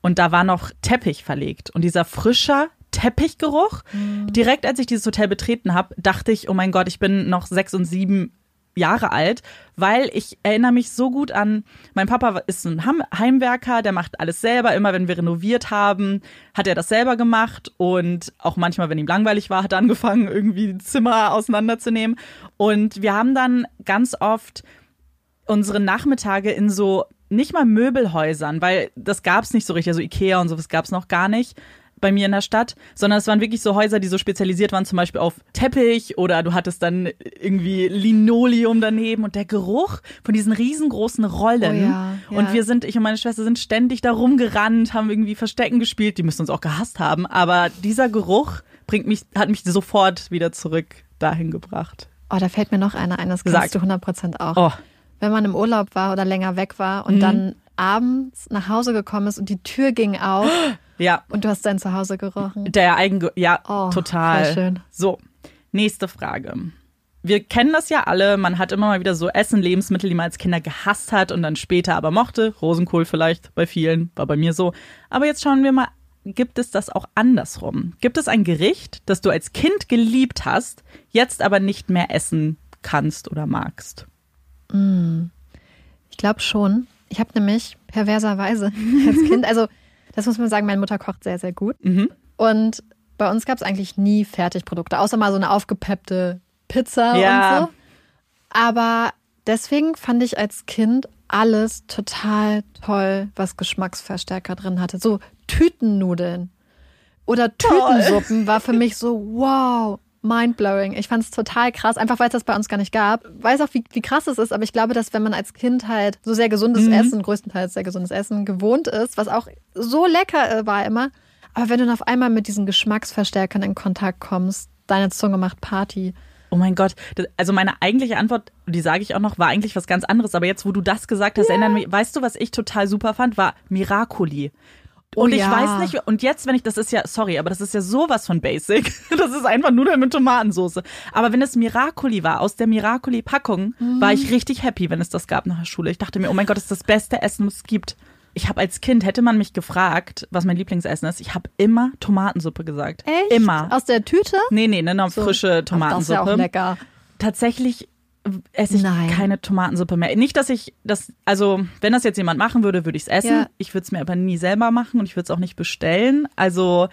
Und da war noch Teppich verlegt. Und dieser frischer Teppichgeruch. Direkt als ich dieses Hotel betreten habe, dachte ich, oh mein Gott, ich bin noch sechs und sieben Jahre alt, weil ich erinnere mich so gut an, mein Papa ist ein Heimwerker, der macht alles selber. Immer wenn wir renoviert haben, hat er das selber gemacht und auch manchmal, wenn ihm langweilig war, hat er angefangen, irgendwie Zimmer auseinanderzunehmen. Und wir haben dann ganz oft unsere Nachmittage in so nicht mal Möbelhäusern, weil das gab's nicht so richtig, also Ikea und sowas gab's noch gar nicht bei mir in der Stadt, sondern es waren wirklich so Häuser, die so spezialisiert waren, zum Beispiel auf Teppich oder du hattest dann irgendwie Linoleum daneben und der Geruch von diesen riesengroßen Rollen.
Oh ja, ja.
Und wir sind, ich und meine Schwester sind ständig da rumgerannt, haben irgendwie Verstecken gespielt, die müssen uns auch gehasst haben, aber dieser Geruch bringt mich, hat mich sofort wieder zurück dahin gebracht.
Oh, da fällt mir noch einer ein, das
Sag.
kennst du 100% auch.
Oh,
Wenn man im Urlaub war oder länger weg war und dann abends nach Hause gekommen ist und die Tür ging auf
ja.
und du hast dein Zuhause gerochen.
Der Eigen, ja,
Oh,
total.
schön.
So, nächste Frage. Wir kennen das ja alle, man hat immer mal wieder so Essen, Lebensmittel, die man als Kinder gehasst hat und dann später aber mochte. Rosenkohl vielleicht bei vielen, war bei mir so. Aber jetzt schauen wir mal, gibt es das auch andersrum? Gibt es ein Gericht, das du als Kind geliebt hast, jetzt aber nicht mehr essen kannst oder magst?
Ich glaube schon. Ich habe nämlich perverserweise als Kind, also das muss man sagen, meine Mutter kocht sehr, sehr gut.
Mhm.
Und bei uns gab es eigentlich nie Fertigprodukte, außer mal so eine aufgepeppte Pizza
Ja.
und so. Aber deswegen fand ich als Kind alles total toll, was Geschmacksverstärker drin hatte. So Tütennudeln oder Tütensuppen war für mich so, wow, mindblowing. Ich fand es total krass, einfach weil es das bei uns gar nicht gab. Weiß auch, wie, wie krass es ist, aber ich glaube, dass wenn man als Kind halt so sehr gesundes Essen, größtenteils sehr gesundes Essen gewohnt ist, was auch so lecker äh, war immer, aber wenn du dann auf einmal mit diesen Geschmacksverstärkern in Kontakt kommst, deine Zunge macht Party.
Oh mein Gott. Also meine eigentliche Antwort, die sage ich auch noch, war eigentlich was ganz anderes. Aber jetzt, wo du das gesagt hast, erinnern mich, weißt du, was ich total super fand, war Miracoli.
Oh
Und ich
ja.
weiß nicht, und jetzt, wenn ich, das ist ja, sorry, aber das ist ja sowas von basic. Das ist einfach Nudeln mit Tomatensauce. Aber wenn es Miracoli war, aus der Miracoli-Packung, war ich richtig happy, wenn es das gab nach der Schule. Ich dachte mir, oh mein Gott, das ist das beste Essen, was es gibt. Ich habe als Kind, hätte man mich gefragt, was mein Lieblingsessen ist, ich habe immer Tomatensuppe gesagt.
Echt?
Immer.
Aus der Tüte?
Nee, nee, ne, noch
So.
frische
Ach, Das ist
Tomatensuppe
ja auch lecker.
tatsächlich esse ich
Nein.
keine Tomatensuppe mehr. Nicht, dass ich das, also wenn das jetzt jemand machen würde, würde ich es essen.
Ja.
Ich würde es mir aber nie selber machen und ich würde es auch nicht bestellen. Also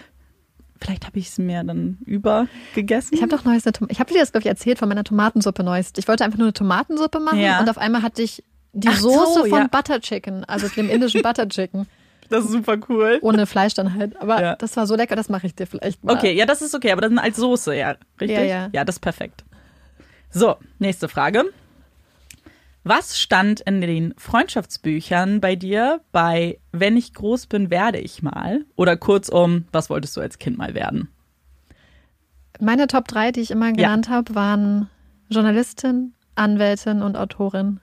vielleicht habe ich es mir dann übergegessen.
Ich habe doch neues, eine Tom- ich habe dir das glaube ich erzählt von meiner Tomatensuppe neues. Ich wollte einfach nur eine Tomatensuppe machen
Ja.
und auf einmal hatte ich die
Ach so,
Soße von
ja.
Butter Chicken, also dem indischen Butter Chicken,
das ist super cool.
ohne Fleisch dann halt. Aber
Ja.
das war so lecker, das mache ich dir vielleicht mal.
Okay, ja, das ist okay, aber dann als Soße, ja. Richtig?
Ja, ja.
Ja, das ist perfekt. So, nächste Frage. Was stand in den Freundschaftsbüchern bei dir bei Wenn ich groß bin, werde ich mal? Oder kurzum, was wolltest du als Kind mal werden?
Meine Top 3, die ich immer genannt ja. habe, waren Journalistin, Anwältin und Autorin.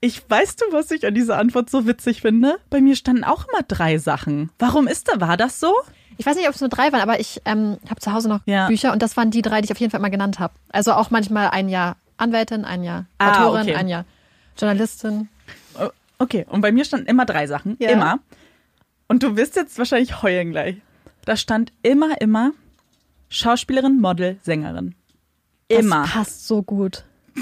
Ich weißt du, was ich an dieser Antwort so witzig finde? Bei mir standen auch immer drei Sachen. Warum ist da, war das so?
Ich weiß nicht, ob es nur drei waren, aber ich ähm, habe zu Hause noch ja. Bücher und das waren die drei, die ich auf jeden Fall immer genannt habe. Also auch manchmal ein Jahr Anwältin, ein Jahr ah, Autorin, okay. ein Jahr Journalistin.
Okay, und bei mir standen immer drei Sachen. Ja. Immer. Und du wirst jetzt wahrscheinlich heulen gleich. Da stand immer, immer Schauspielerin, Model, Sängerin. Immer.
Das passt so gut.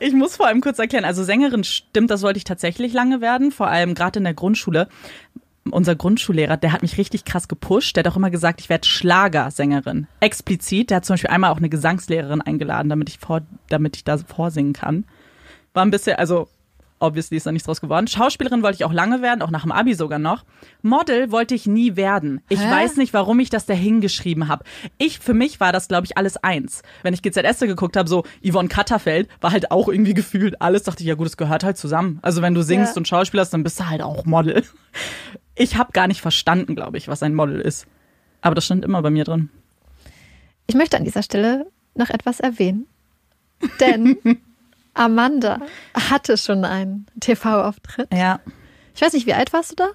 ich muss vor allem kurz erklären, also Sängerin stimmt, das wollte ich tatsächlich lange werden, vor allem gerade in der Grundschule. Unser Grundschullehrer, der hat mich richtig krass gepusht. Der hat auch immer gesagt, ich werde Schlagersängerin. Explizit. Der hat zum Beispiel einmal auch eine Gesangslehrerin eingeladen, damit ich vor, damit ich da vorsingen kann. War ein bisschen, also Obviously ist da nichts draus geworden. Schauspielerin wollte ich auch lange werden, auch nach dem Abi sogar noch. Model wollte ich nie werden. Ich Hä? weiß nicht, warum ich das da hingeschrieben habe. Ich, für mich war das, glaube ich, alles eins. Wenn ich GZS geguckt habe, so Yvonne Katterfeld, war halt auch irgendwie gefühlt alles, dachte ich, ja gut, es gehört halt zusammen. Also wenn du singst ja. und schauspielerst, dann bist du halt auch Model. Ich habe gar nicht verstanden, glaube ich, was ein Model ist. Aber das stand immer bei mir drin.
Ich möchte an dieser Stelle noch etwas erwähnen. Denn Amanda hatte schon einen TV-Auftritt.
Ja.
Ich weiß nicht, wie alt warst du da?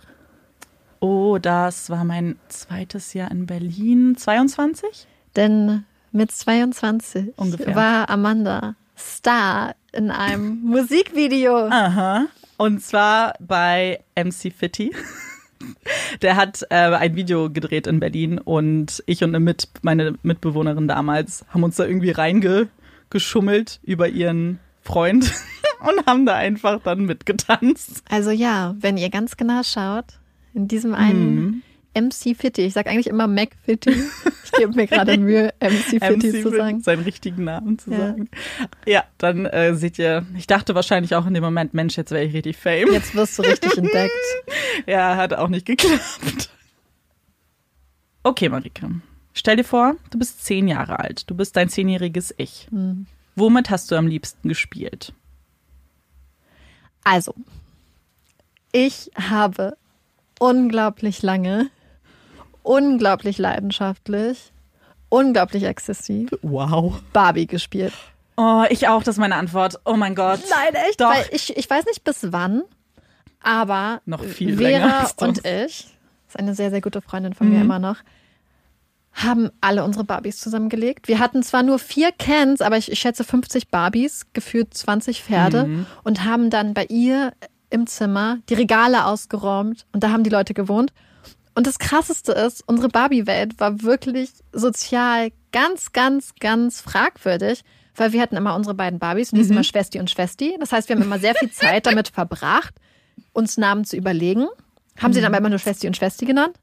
Oh, das war mein zweites Jahr in Berlin. 22?
Denn mit 22 Ungefähr. war Amanda Star in einem Musikvideo.
Aha. Und zwar bei MC Fitty. Der hat äh, ein Video gedreht in Berlin und ich und Mit meine Mitbewohnerin damals haben uns da irgendwie reingeschummelt über ihren Freund und haben da einfach dann mitgetanzt.
Also ja, wenn ihr ganz genau schaut, in diesem einen mhm. MC Fitty, ich sage eigentlich immer Mac Fitty. Ich gebe mir gerade Mühe, MC Fitty zu sagen.
Seinen richtigen Namen zu ja. sagen. Ja, dann äh, seht ihr, ich dachte wahrscheinlich auch in dem Moment, Mensch, jetzt wäre ich richtig fame.
Jetzt wirst du richtig entdeckt.
Ja, hat auch nicht geklappt. Okay, Marike. Stell dir vor, du bist zehn Jahre alt. Du bist dein zehnjähriges Ich. Mhm. Womit hast du am liebsten gespielt?
Also, ich habe unglaublich lange, unglaublich leidenschaftlich, unglaublich exzessiv
wow.
Barbie gespielt.
Oh, ich auch, das ist meine Antwort. Oh mein Gott.
Nein, echt? Doch. Weil ich, ich weiß nicht bis wann, aber
noch viel
Vera
länger
und ich, ist eine sehr, sehr gute Freundin von mhm. mir immer noch, haben alle unsere Barbies zusammengelegt. Wir hatten zwar nur vier Cans, aber ich, ich schätze 50 Barbies, gefühlt 20 Pferde mhm. und haben dann bei ihr im Zimmer die Regale ausgeräumt und da haben die Leute gewohnt. Und das Krasseste ist, unsere Barbie-Welt war wirklich sozial ganz, ganz, ganz fragwürdig, weil wir hatten immer unsere beiden Barbies und die mhm. sind immer Schwesti und Schwesti. Das heißt, wir haben immer sehr viel Zeit damit verbracht, uns Namen zu überlegen. Haben sie dann aber immer nur Schwesti und Schwesti genannt.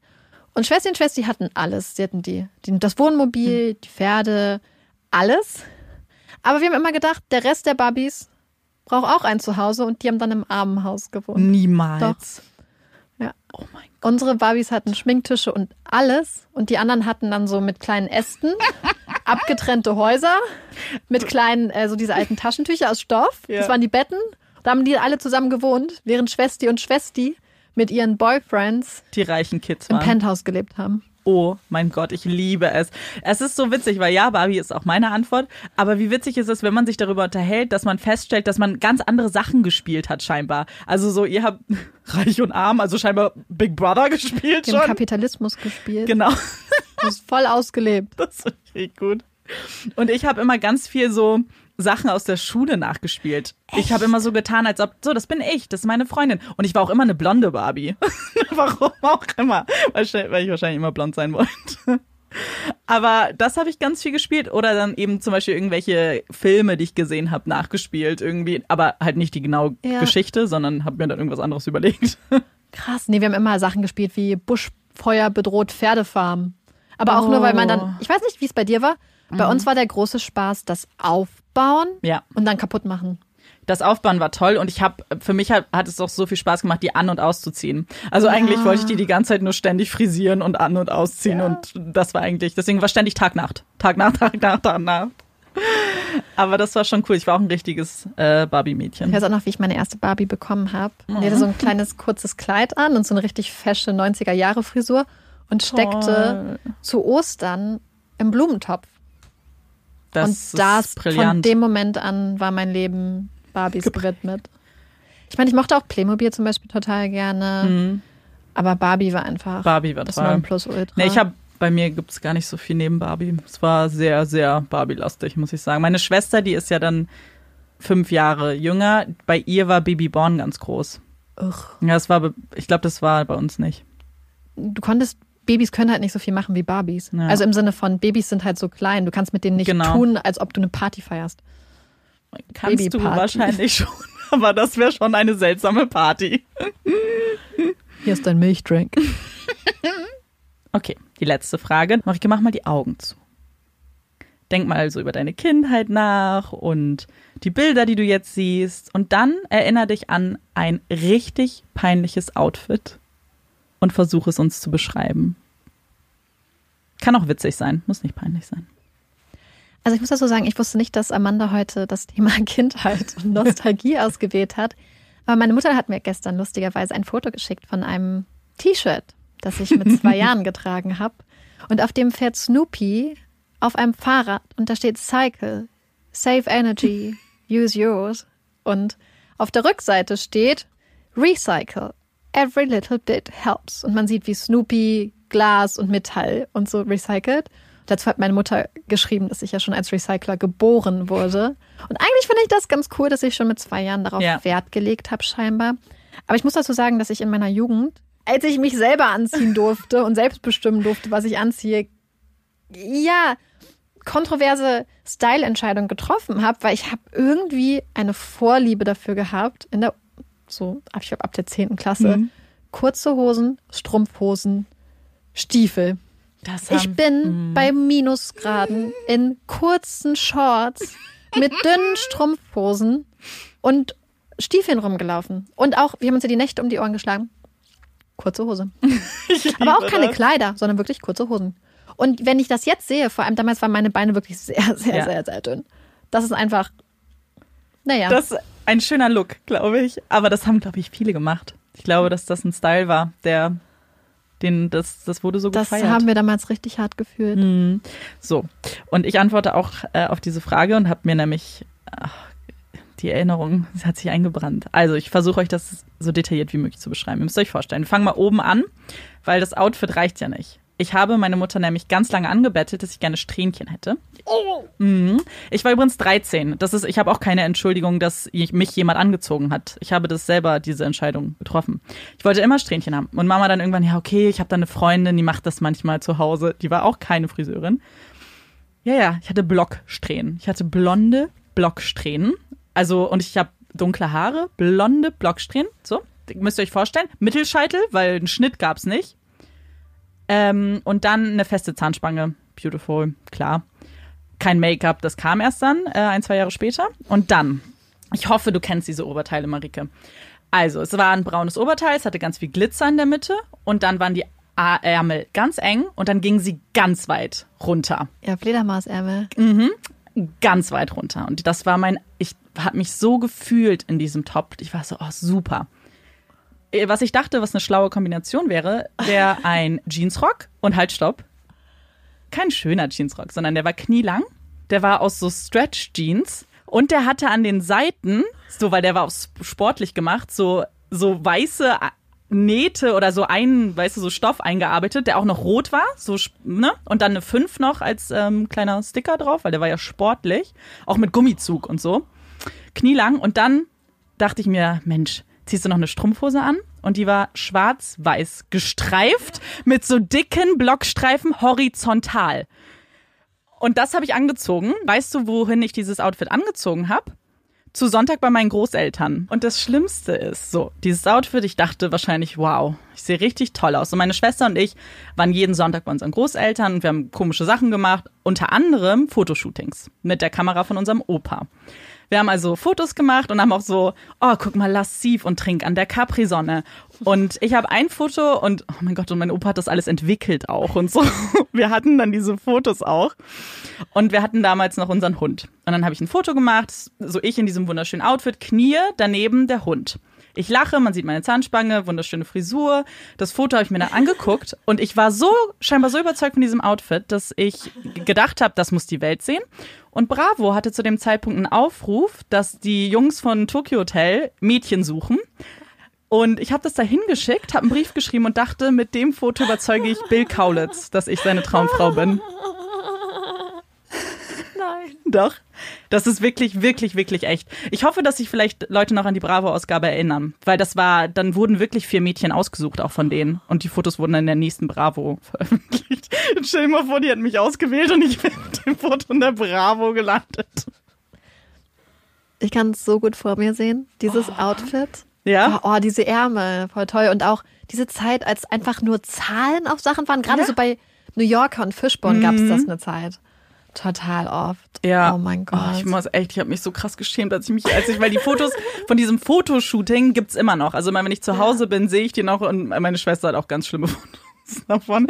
Und Schwester und Schwester, hatten alles. Sie hatten die, die, das Wohnmobil, hm. die Pferde, alles. Aber wir haben immer gedacht, der Rest der Barbies braucht auch ein Zuhause und die haben dann im Armenhaus gewohnt.
Niemals.
Doch. Ja. Oh mein Gott. Unsere Barbies hatten Schminktische und alles und die anderen hatten dann so mit kleinen Ästen abgetrennte Häuser mit kleinen, äh, so diese alten Taschentücher aus Stoff. Ja. Das waren die Betten. Da haben die alle zusammen gewohnt, während Schwesti und Schwesti mit ihren Boyfriends
die reichen Kids
im waren. Penthouse gelebt haben.
Oh mein Gott, ich liebe es. Es ist so witzig, weil ja, Barbie ist auch meine Antwort. Aber wie witzig ist es, wenn man sich darüber unterhält, dass man feststellt, dass man ganz andere Sachen gespielt hat, scheinbar. Also so, ihr habt Reich und Arm, also scheinbar Big Brother gespielt
schon. Kapitalismus gespielt.
Genau.
Das ist voll ausgelebt.
Das ist richtig gut. Und ich habe immer ganz viel so Sachen aus der Schule nachgespielt. Echt? Ich habe immer so getan, als ob, so, das bin ich, das ist meine Freundin. Und ich war auch immer eine blonde Barbie. Warum auch immer. Weil, ich wahrscheinlich immer blond sein wollte. Aber das habe ich ganz viel gespielt. Oder dann eben zum Beispiel irgendwelche Filme, die ich gesehen habe, nachgespielt irgendwie. Aber halt nicht die genaue ja. Geschichte, sondern habe mir dann irgendwas anderes überlegt.
Krass. Nee, wir haben immer Sachen gespielt wie Buschfeuer bedroht Pferdefarm. Aber auch oh. nur, weil man dann, oh. ich weiß nicht, wie es bei dir war. Bei mhm. uns war der große Spaß das Aufbauen
ja.
und dann kaputt machen.
Das Aufbauen war toll und ich habe, für mich hat, hat es auch so viel Spaß gemacht, die an- und auszuziehen. Also ja. eigentlich wollte ich die die ganze Zeit nur ständig frisieren und an- und ausziehen ja. und das war eigentlich, deswegen war ständig Tag, Nacht. Tag, Nacht, Tag, Nacht, Tag, Nacht. Aber das war schon cool. Ich war auch ein richtiges äh, Barbie-Mädchen.
Ich weiß auch noch, wie ich meine erste Barbie bekommen habe. Die hatte so ein kleines kurzes Kleid an und so eine richtig fashion 90er Jahre Frisur und steckte zu Ostern im Blumentopf.
Das
und das
ist brillant.
von dem Moment an war mein Leben Barbies gewidmet. Ich meine, ich mochte auch Playmobil zum Beispiel total gerne, aber Barbie war einfach
Mhm. Barbie war
das. Nonplusultra.
Nee, ich habe bei mir gibt es gar nicht so viel neben Barbie. Es war sehr, sehr Barbie-lastig, muss ich sagen. Meine Schwester, die ist ja dann fünf Jahre jünger. Bei ihr war Baby Born ganz groß.
Ugh.
Ja, das war, ich glaube, das war bei uns nicht.
du konntest Babys können halt nicht so viel machen wie Barbies.
Ja.
Also im Sinne von Babys sind halt so klein, du kannst mit denen nicht
Genau.
tun, als ob du eine Party feierst.
Kannst du
Babyparty.
wahrscheinlich schon, aber das wäre schon eine seltsame Party.
Hier ist dein Milchdrink.
Okay, die letzte Frage. Marike, mach mal die Augen zu. Denk mal so über deine Kindheit nach und die Bilder, die du jetzt siehst. Und dann erinnere dich an ein richtig peinliches Outfit und versuche es uns zu beschreiben. Kann auch witzig sein, muss nicht peinlich sein.
Also ich muss dazu sagen, ich wusste nicht, dass Amanda heute das Thema Kindheit und Nostalgie ausgewählt hat. Aber meine Mutter hat mir gestern lustigerweise ein Foto geschickt von einem T-Shirt, das ich mit zwei Jahren getragen habe. Und auf dem fährt Snoopy auf einem Fahrrad und da steht Cycle, Save Energy, Use Yours. Und auf der Rückseite steht Recycle, Every little bit helps. Und man sieht, wie Snoopy Glas und Metall und so recycelt. Dazu hat meine Mutter geschrieben, dass ich ja schon als Recycler geboren wurde. Und eigentlich finde ich das ganz cool, dass ich schon mit zwei Jahren darauf
Ja.
Wert gelegt habe, scheinbar. Aber ich muss dazu sagen, dass ich in meiner Jugend, als ich mich selber anziehen durfte und selbst bestimmen durfte, was ich anziehe, ja, kontroverse Style-Entscheidung getroffen habe, weil ich habe irgendwie eine Vorliebe dafür gehabt, in der, so, ich glaube ab der 10. Klasse,
Mhm.
kurze Hosen, Strumpfhosen, Stiefel.
Das
Ich bin bei Minusgraden in kurzen Shorts mit dünnen Strumpfhosen und Stiefeln rumgelaufen. Und auch, wir haben uns ja die Nächte um die Ohren geschlagen. Kurze Hose. Aber auch keine Kleider, sondern wirklich kurze Hosen. Und wenn ich das jetzt sehe, vor allem damals waren meine Beine wirklich sehr, sehr,
Ja.
sehr, sehr dünn. Das ist einfach, naja.
Das ein schöner Look, glaube ich. Aber das haben, glaube ich, viele gemacht. Ich glaube, dass das ein Style war, der, den, das, das wurde so
das
gefeiert.
haben wir damals richtig hart gefühlt.
Mhm. So, und ich antworte auch äh, auf diese Frage und habe mir nämlich ach, die Erinnerung, sie hat sich eingebrannt. Also ich versuche euch das so detailliert wie möglich zu beschreiben. Ihr müsst euch vorstellen, wir fangen mal oben an, weil das Outfit reicht ja nicht. Ich habe meine Mutter nämlich ganz lange angebettet, dass ich gerne Strähnchen hätte. Mhm. Ich war übrigens 13. Das ist, ich habe auch keine Entschuldigung, dass ich, mich jemand angezogen hat. Ich habe das selber, diese Entscheidung getroffen. Ich wollte immer Strähnchen haben. Und Mama dann irgendwann, ja, okay, ich habe da eine Freundin, die macht das manchmal zu Hause. Die war auch keine Friseurin. Ja, ja, ich hatte Blocksträhnen. Ich hatte blonde Blocksträhnen. Also, und ich habe dunkle Haare, blonde Blocksträhnen. So, müsst ihr euch vorstellen. Mittelscheitel, weil einen Schnitt gab's nicht. Ähm, und dann eine feste Zahnspange. Beautiful, klar. Kein Make-up, das kam erst dann, äh, ein, zwei Jahre später. Und dann, ich hoffe, du kennst diese Oberteile, Marike. Also, es war ein braunes Oberteil, es hatte ganz viel Glitzer in der Mitte und dann waren die Ärmel ganz eng und dann gingen sie ganz weit runter.
Ja, Fledermausärmel.
Ganz weit runter. Und das war mein, ich habe mich so gefühlt in diesem Top. Ich war so, oh, super. Äh, Was ich dachte, was eine schlaue Kombination wäre, wäre ein Jeansrock und halt stopp. Kein schöner Jeansrock, sondern der war knielang. Der war aus so Stretch-Jeans und der hatte an den Seiten, so weil der war auch sportlich gemacht, so, so weiße äh, Nähte oder so ein, weißt du, so Stoff eingearbeitet, der auch noch rot war, so, ne? Und dann eine 5 noch als ähm, kleiner Sticker drauf, weil der war ja sportlich, auch mit Gummizug und so. Knielang und dann dachte ich mir, Mensch, ziehst du noch eine Strumpfhose an? Und die war schwarz-weiß gestreift mit so dicken Blockstreifen horizontal. Und das habe ich angezogen. Weißt du, wohin ich dieses Outfit angezogen habe? Zu Sonntag bei meinen Großeltern. Und das Schlimmste ist, so, dieses Outfit, ich dachte wahrscheinlich, wow, ich sehe richtig toll aus. Und meine Schwester und ich waren jeden Sonntag bei unseren Großeltern und wir haben komische Sachen gemacht. Unter anderem Fotoshootings mit der Kamera von unserem Opa. Wir haben also Fotos gemacht und haben auch so, oh, guck mal, lassiv und trink an der Capri-Sonne. Und ich habe ein Foto und, oh mein Gott, und mein Opa hat das alles entwickelt auch und so. Wir hatten dann diese Fotos auch. Und wir hatten damals noch unseren Hund. Und dann habe ich ein Foto gemacht, so ich in diesem wunderschönen Outfit, Knie, daneben der Hund. Ich lache, man sieht meine Zahnspange, wunderschöne Frisur. Das Foto habe ich mir dann angeguckt und ich war so scheinbar so überzeugt von diesem Outfit, dass ich gedacht habe, das muss die Welt sehen. Und Bravo hatte zu dem Zeitpunkt einen Aufruf, dass die Jungs von Tokyo Hotel Mädchen suchen. Und ich habe das da hingeschickt, habe einen Brief geschrieben und dachte, mit dem Foto überzeuge ich Bill Kaulitz, dass ich seine Traumfrau bin. Doch. Das ist wirklich, wirklich, wirklich echt. Ich hoffe, dass sich vielleicht Leute noch an die Bravo-Ausgabe erinnern, weil das war, dann wurden wirklich vier Mädchen ausgesucht, auch von denen. Und die Fotos wurden dann in der nächsten Bravo veröffentlicht. Und stell dir mal vor, die hätten mich ausgewählt und ich bin mit dem Foto in der Bravo gelandet.
Ich kann es so gut vor mir sehen, dieses Outfit.
Ja?
Oh, oh, diese Ärmel, voll toll. Und auch diese Zeit, als einfach nur Zahlen auf Sachen waren. Gerade
Ja.
so bei New Yorker und Fishbone gab es das eine Zeit. Total oft.
Ja.
Oh mein Gott.
Oh, ich muss echt, ich habe mich so krass geschämt, als ich mich, als ich, weil die Fotos von diesem Fotoshooting gibt's immer noch. Also immer, wenn ich zu Hause bin, sehe ich die noch und meine Schwester hat auch ganz schlimme Fotos davon.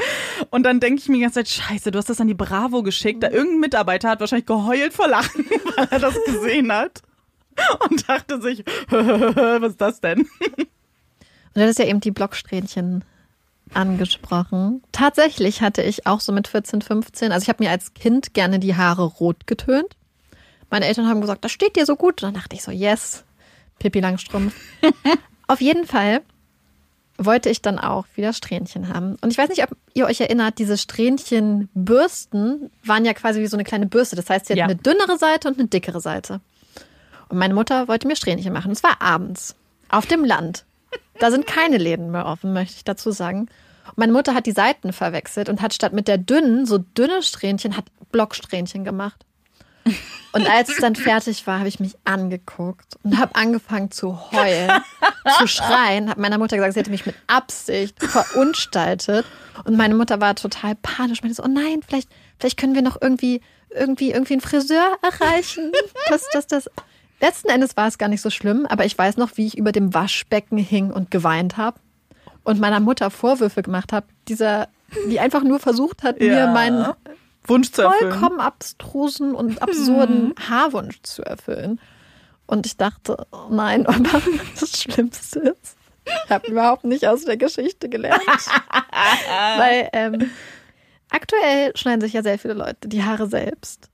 Und dann denke ich mir die ganze Zeit, scheiße, du hast das an die Bravo geschickt. Da irgendein Mitarbeiter hat wahrscheinlich geheult vor Lachen, weil er das gesehen hat. Und dachte sich, was ist das denn?
Und du hattest ja eben die Blocksträhnchen angesprochen. Tatsächlich hatte ich auch so mit 14, 15, also ich habe mir als Kind gerne die Haare rot getönt. Meine Eltern haben gesagt, das steht dir so gut. Und dann dachte ich so, yes, Pippi Langstrumpf. Auf jeden Fall wollte ich dann auch wieder Strähnchen haben. Und ich weiß nicht, ob ihr euch erinnert, diese Strähnchenbürsten waren ja quasi wie so eine kleine Bürste. Das heißt, sie hat
Ja.
eine dünnere Seite und eine dickere Seite. Und meine Mutter wollte mir Strähnchen machen. Es war abends auf dem Land. Da sind keine Läden mehr offen, möchte ich dazu sagen. Meine Mutter hat die Seiten verwechselt und hat statt mit der dünnen, so dünne Strähnchen, hat Blocksträhnchen gemacht. Und als es dann fertig war, habe ich mich angeguckt und habe angefangen zu heulen, zu schreien. Habe meiner Mutter gesagt, sie hätte mich mit Absicht verunstaltet. Und meine Mutter war total panisch. Meinte so, oh nein, vielleicht, vielleicht können wir noch irgendwie, irgendwie, irgendwie einen Friseur erreichen. Das, das, das. Letzten Endes war es gar nicht so schlimm, aber ich weiß noch, wie ich über dem Waschbecken hing und geweint habe und meiner Mutter Vorwürfe gemacht habe, dieser, die einfach nur versucht hat, mir meinen
Wunsch zu erfüllen.
vollkommen abstrusen und absurden Haarwunsch zu erfüllen. Und ich dachte, oh nein, aber das Schlimmste ist, ich habe überhaupt nicht aus der Geschichte gelernt. Weil ähm, aktuell schneiden sich ja sehr viele Leute die Haare selbst.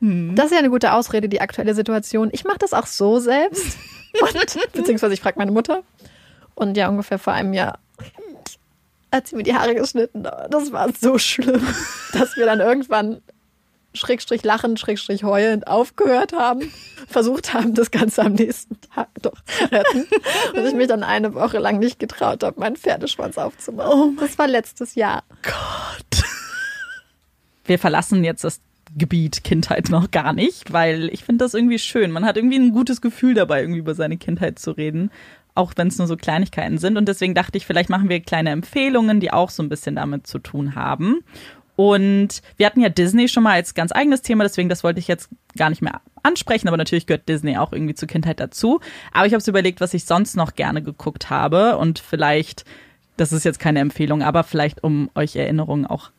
Das ist ja eine gute Ausrede, die aktuelle Situation. Ich mache das auch so selbst. Und, beziehungsweise ich frage meine Mutter. Und ja, ungefähr vor einem Jahr hat sie mir die Haare geschnitten. Das war so schlimm, dass wir dann irgendwann Schrägstrich lachend, Schrägstrich heulend aufgehört haben, versucht haben, das Ganze am nächsten Tag doch zu retten. Und ich mich dann eine Woche lang nicht getraut habe, meinen Pferdeschwanz aufzumachen. das war letztes Jahr.
wir verlassen jetzt das Gebiet Kindheit noch gar nicht, weil ich finde das irgendwie schön. Man hat irgendwie ein gutes Gefühl dabei, irgendwie über seine Kindheit zu reden, auch wenn es nur so Kleinigkeiten sind. Und deswegen dachte ich, vielleicht machen wir kleine Empfehlungen, die auch so ein bisschen damit zu tun haben. Und wir hatten ja Disney schon mal als ganz eigenes Thema, deswegen das wollte ich jetzt gar nicht mehr ansprechen, aber natürlich gehört Disney auch irgendwie zur Kindheit dazu. Aber ich habe überlegt, was ich sonst noch gerne geguckt habe und vielleicht, das ist jetzt keine Empfehlung, aber vielleicht um euch Erinnerungen auch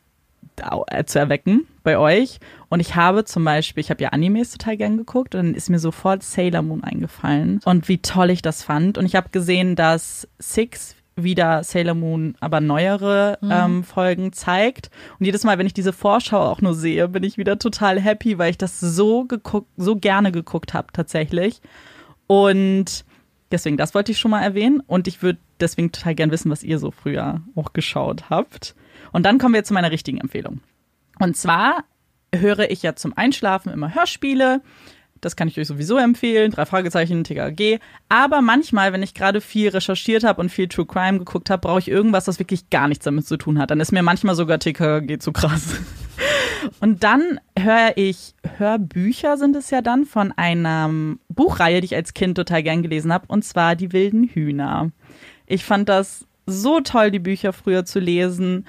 zu erwecken bei euch. Und ich habe zum Beispiel, ich habe ja Animes total gern geguckt und dann ist mir sofort Sailor Moon eingefallen und wie toll ich das fand. Und ich habe gesehen, dass Six wieder Sailor Moon, aber neuere ähm, Folgen zeigt. Und jedes Mal, wenn ich diese Vorschau auch nur sehe, bin ich wieder total happy, weil ich das so geguckt, so gerne geguckt habe tatsächlich. Und deswegen, das wollte ich schon mal erwähnen. Und ich würde deswegen total gern wissen, was ihr so früher auch geschaut habt. Und dann kommen wir zu meiner richtigen Empfehlung. Und zwar höre ich ja zum Einschlafen immer Hörspiele. Das kann ich euch sowieso empfehlen. Drei Fragezeichen, TKG. Aber manchmal, wenn ich gerade viel recherchiert habe und viel True Crime geguckt habe, brauche ich irgendwas, das wirklich gar nichts damit zu tun hat. Dann ist mir manchmal sogar TKG zu krass. Und dann höre ich Hörbücher sind es ja dann von einer Buchreihe, die ich als Kind total gern gelesen habe, und zwar Die wilden Hühner. Ich fand das so toll, die Bücher früher zu lesen.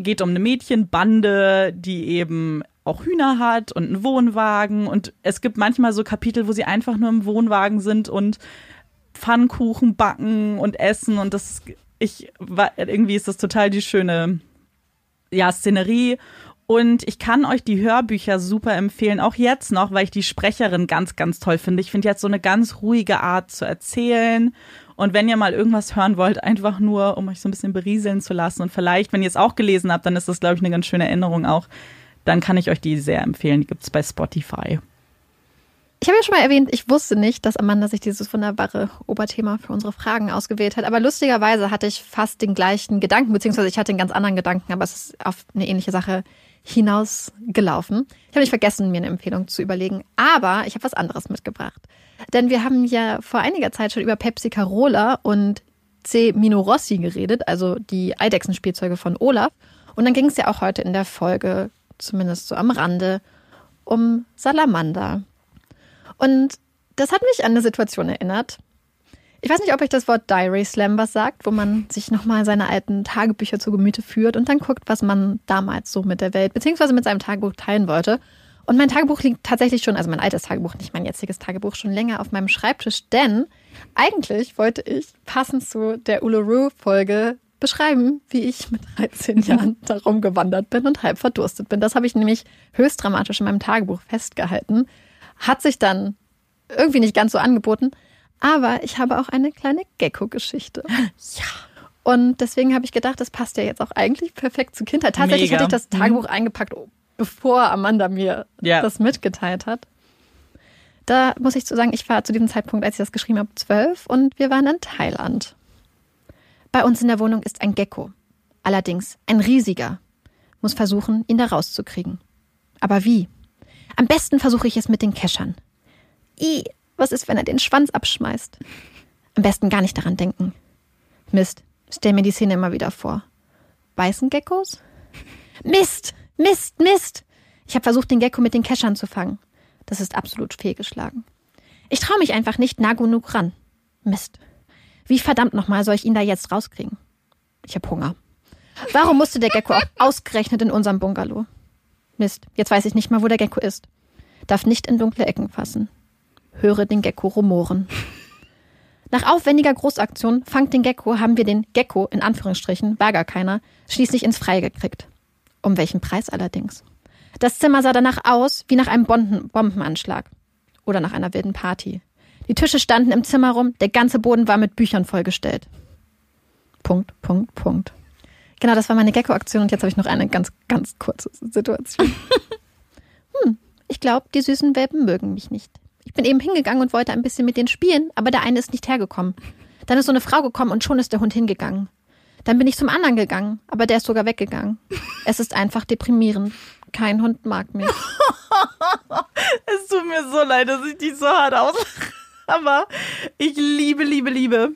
Geht um eine Mädchenbande, die eben auch Hühner hat und einen Wohnwagen. Und es gibt manchmal so Kapitel, wo sie einfach nur im Wohnwagen sind und Pfannkuchen backen und essen. Und das, ich, irgendwie ist das total die schöne, ja, Szenerie. Und ich kann euch die Hörbücher super empfehlen, auch jetzt noch, weil ich die Sprecherin ganz, ganz toll finde. Ich finde jetzt so eine ganz ruhige Art zu erzählen. Und wenn ihr mal irgendwas hören wollt, einfach nur, um euch so ein bisschen berieseln zu lassen und vielleicht, wenn ihr es auch gelesen habt, dann ist das, glaube ich, eine ganz schöne Erinnerung auch dann kann ich euch die sehr empfehlen. Die gibt es bei Spotify.
Ich habe ja schon mal erwähnt, ich wusste nicht, dass Amanda sich dieses wunderbare Oberthema für unsere Fragen ausgewählt hat. Aber lustigerweise hatte ich fast den gleichen Gedanken, beziehungsweise ich hatte einen ganz anderen Gedanken, aber es ist auf eine ähnliche Sache hinausgelaufen. Ich habe nicht vergessen, mir eine Empfehlung zu überlegen, aber ich habe was anderes mitgebracht. Denn wir haben ja vor einiger Zeit schon über Pepsi Carola und C. Mino Rossi geredet, also die Eidechsenspielzeuge von Olaf. Und dann ging es ja auch heute in der Folge zumindest so am Rande, um Salamander. Und das hat mich an eine Situation erinnert. Ich weiß nicht, ob euch das Wort Diary Slam was sagt, wo man sich nochmal seine alten Tagebücher zu Gemüte führt und dann guckt, was man damals so mit der Welt beziehungsweise mit seinem Tagebuch teilen wollte. Und mein Tagebuch liegt tatsächlich schon, also mein altes Tagebuch, nicht mein jetziges Tagebuch, schon länger auf meinem Schreibtisch, denn eigentlich wollte ich passend zu der Uluru-Folge beschreiben, wie ich mit 13 Jahren darum gewandert bin und halb verdurstet bin. Das habe ich nämlich höchst dramatisch in meinem Tagebuch festgehalten. Hat sich dann irgendwie nicht ganz so angeboten, aber ich habe auch eine kleine Gecko-Geschichte. Ja. Und deswegen habe ich gedacht, das passt ja jetzt auch eigentlich perfekt zur Kindheit. Tatsächlich Mega. hatte ich das mhm. Tagebuch mhm. eingepackt, bevor Amanda mir ja. das mitgeteilt hat. Da muss ich zu sagen, ich war zu diesem Zeitpunkt, als ich das geschrieben habe, zwölf und wir waren in Thailand. Bei uns in der Wohnung ist ein Gecko. Allerdings ein riesiger. Muss versuchen, ihn da rauszukriegen. Aber wie? Am besten versuche ich es mit den Keschern. I, was ist, wenn er den Schwanz abschmeißt? Am besten gar nicht daran denken. Mist, stell mir die Szene immer wieder vor. Beißen Geckos? Mist, Mist, Mist! Ich habe versucht, den Gecko mit den Keschern zu fangen. Das ist absolut fehlgeschlagen. Ich traue mich einfach nicht nah genug ran. Mist. Wie verdammt nochmal soll ich ihn da jetzt rauskriegen? Ich habe Hunger. Warum musste der Gecko auch ausgerechnet in unserem Bungalow? Mist, jetzt weiß ich nicht mal, wo der Gecko ist. Darf nicht in dunkle Ecken fassen. Höre den Gecko rumoren. Nach aufwendiger Großaktion Fangt den Gecko haben wir den Gecko, in Anführungsstrichen, war gar keiner, schließlich ins Freie gekriegt. Um welchen Preis allerdings? Das Zimmer sah danach aus wie nach einem Bombenanschlag. Oder nach einer wilden Party. Die Tische standen im Zimmer rum, der ganze Boden war mit Büchern vollgestellt. Punkt, Punkt, Punkt. Genau, das war meine Gecko-Aktion und jetzt habe ich noch eine ganz, ganz kurze Situation. hm, ich glaube, die süßen Welpen mögen mich nicht. Ich bin eben hingegangen und wollte ein bisschen mit denen spielen, aber der eine ist nicht hergekommen. Dann ist so eine Frau gekommen und schon ist der Hund hingegangen. Dann bin ich zum anderen gegangen, aber der ist sogar weggegangen. Es ist einfach deprimierend. Kein Hund mag mich.
es tut mir so leid, dass ich dich so hart auslache. Aber ich liebe, liebe, liebe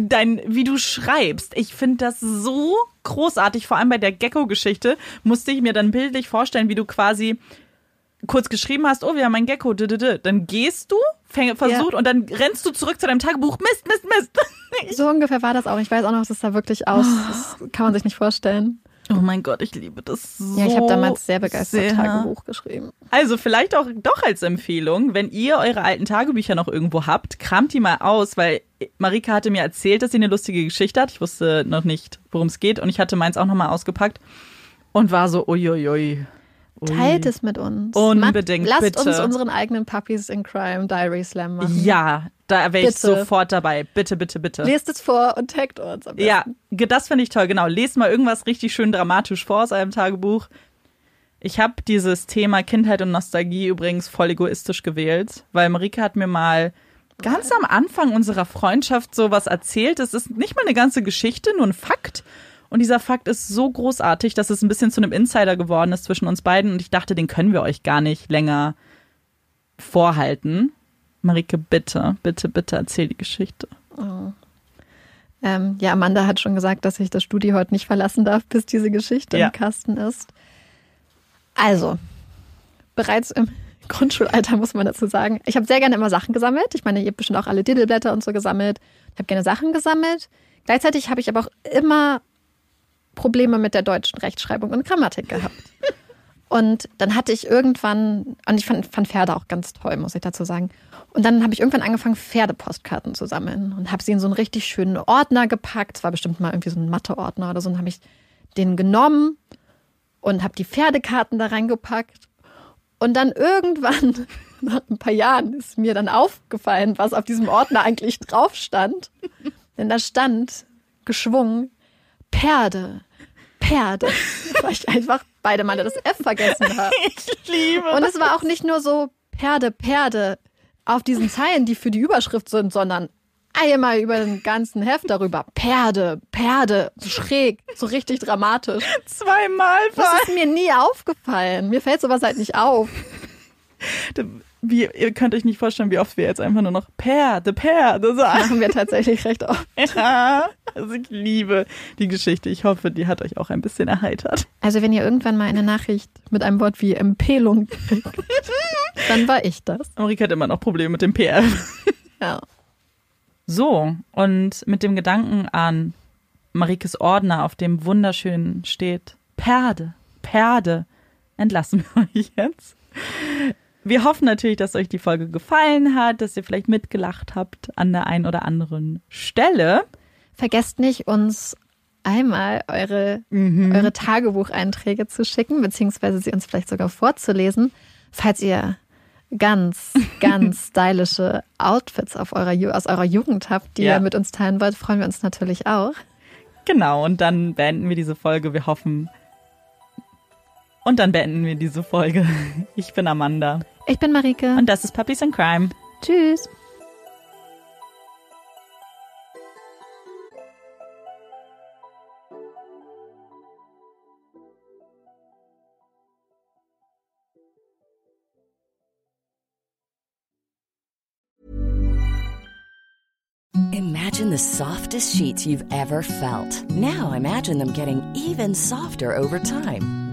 dein, wie du schreibst. Ich finde das so großartig. Vor allem bei der Gecko-Geschichte musste ich mir dann bildlich vorstellen, wie du quasi kurz geschrieben hast, oh, wir haben ein Gecko, dann gehst du, versucht ja. und dann rennst du zurück zu deinem Tagebuch, Mist, Mist, Mist.
So ungefähr war das auch. Ich weiß auch noch, was es da wirklich aus. Das kann man sich nicht vorstellen.
Oh mein Gott, ich liebe das so.
Ja, ich habe damals sehr begeistert sehr. Tagebuch geschrieben.
Also vielleicht auch doch als Empfehlung, wenn ihr eure alten Tagebücher noch irgendwo habt, kramt die mal aus, weil Marika hatte mir erzählt, dass sie eine lustige Geschichte hat. Ich wusste noch nicht, worum es geht und ich hatte meins auch nochmal ausgepackt und war so uiuiui.
Teilt es mit uns.
Unbedingt.
Lasst
bitte.
uns unseren eigenen Puppies in Crime Diary Slam machen.
Ja, da wäre ich sofort dabei. Bitte, bitte, bitte.
Lest es vor und taggt uns.
Ja, das finde ich toll. Genau. Lest mal irgendwas richtig schön dramatisch vor aus einem Tagebuch. Ich habe dieses Thema Kindheit und Nostalgie übrigens voll egoistisch gewählt, weil Marike hat mir mal ganz am Anfang unserer Freundschaft sowas erzählt. Es ist nicht mal eine ganze Geschichte, nur ein Fakt. Und dieser Fakt ist so großartig, dass es ein bisschen zu einem Insider geworden ist zwischen uns beiden. Und ich dachte, den können wir euch gar nicht länger vorhalten. Marike, bitte, bitte, bitte erzähl die Geschichte. Oh.
Ähm, ja, Amanda hat schon gesagt, dass ich das Studio heute nicht verlassen darf, bis diese Geschichte ja. im Kasten ist. Also, bereits im Grundschulalter muss man dazu sagen, ich habe sehr gerne immer Sachen gesammelt. Ich meine, ihr habt bestimmt auch alle Diddleblätter und so gesammelt. Ich habe gerne Sachen gesammelt. Gleichzeitig habe ich aber auch immer Probleme mit der deutschen Rechtschreibung und Grammatik gehabt. Und dann hatte ich irgendwann, und ich fand, fand Pferde auch ganz toll, muss ich dazu sagen. Und dann habe ich irgendwann angefangen, Pferdepostkarten zu sammeln und habe sie in so einen richtig schönen Ordner gepackt. Es war bestimmt mal irgendwie so ein Matheordner oder so. Und habe ich den genommen und habe die Pferdekarten da reingepackt. Und dann irgendwann, nach ein paar Jahren, ist mir dann aufgefallen, was auf diesem Ordner eigentlich drauf stand. Denn da stand geschwungen Perde, Perde. Weil ich einfach beide Male das F vergessen habe.
Ich liebe
Und es war auch nicht nur so Perde, Perde auf diesen Zeilen, die für die Überschrift sind, sondern einmal über den ganzen Heft darüber. Perde, Perde, so schräg, so richtig dramatisch.
zweimal
Das ist mir nie aufgefallen. Mir fällt sowas halt nicht auf.
Wie, ihr könnt euch nicht vorstellen, wie oft wir jetzt einfach nur noch Perde, Perde sagen.
Machen wir tatsächlich recht oft.
Ja, also ich liebe die Geschichte. Ich hoffe, die hat euch auch ein bisschen erheitert.
Also wenn ihr irgendwann mal eine Nachricht mit einem Wort wie Empfehlung kriegt, dann war ich das.
Marika hat immer noch Probleme mit dem PR.
Ja.
So, und mit dem Gedanken an Marikes Ordner, auf dem wunderschön steht Perde, Perde, entlassen wir euch jetzt. Wir hoffen natürlich, dass euch die Folge gefallen hat, dass ihr vielleicht mitgelacht habt an der einen oder anderen Stelle.
Vergesst nicht, uns einmal eure, eure Tagebucheinträge zu schicken, beziehungsweise sie uns vielleicht sogar vorzulesen, falls ihr ganz, ganz stylische Outfits auf eurer, aus eurer Jugend habt, die
Ja.
ihr mit uns teilen wollt, freuen wir uns natürlich auch.
Genau, und dann beenden wir diese Folge. Wir hoffen. Und dann beenden wir diese Folge. Ich bin Amanda.
Ich bin Marike.
Und das ist Puppies in Crime.
Tschüss.
Imagine the softest sheets you've ever felt. Now imagine them getting even softer over time.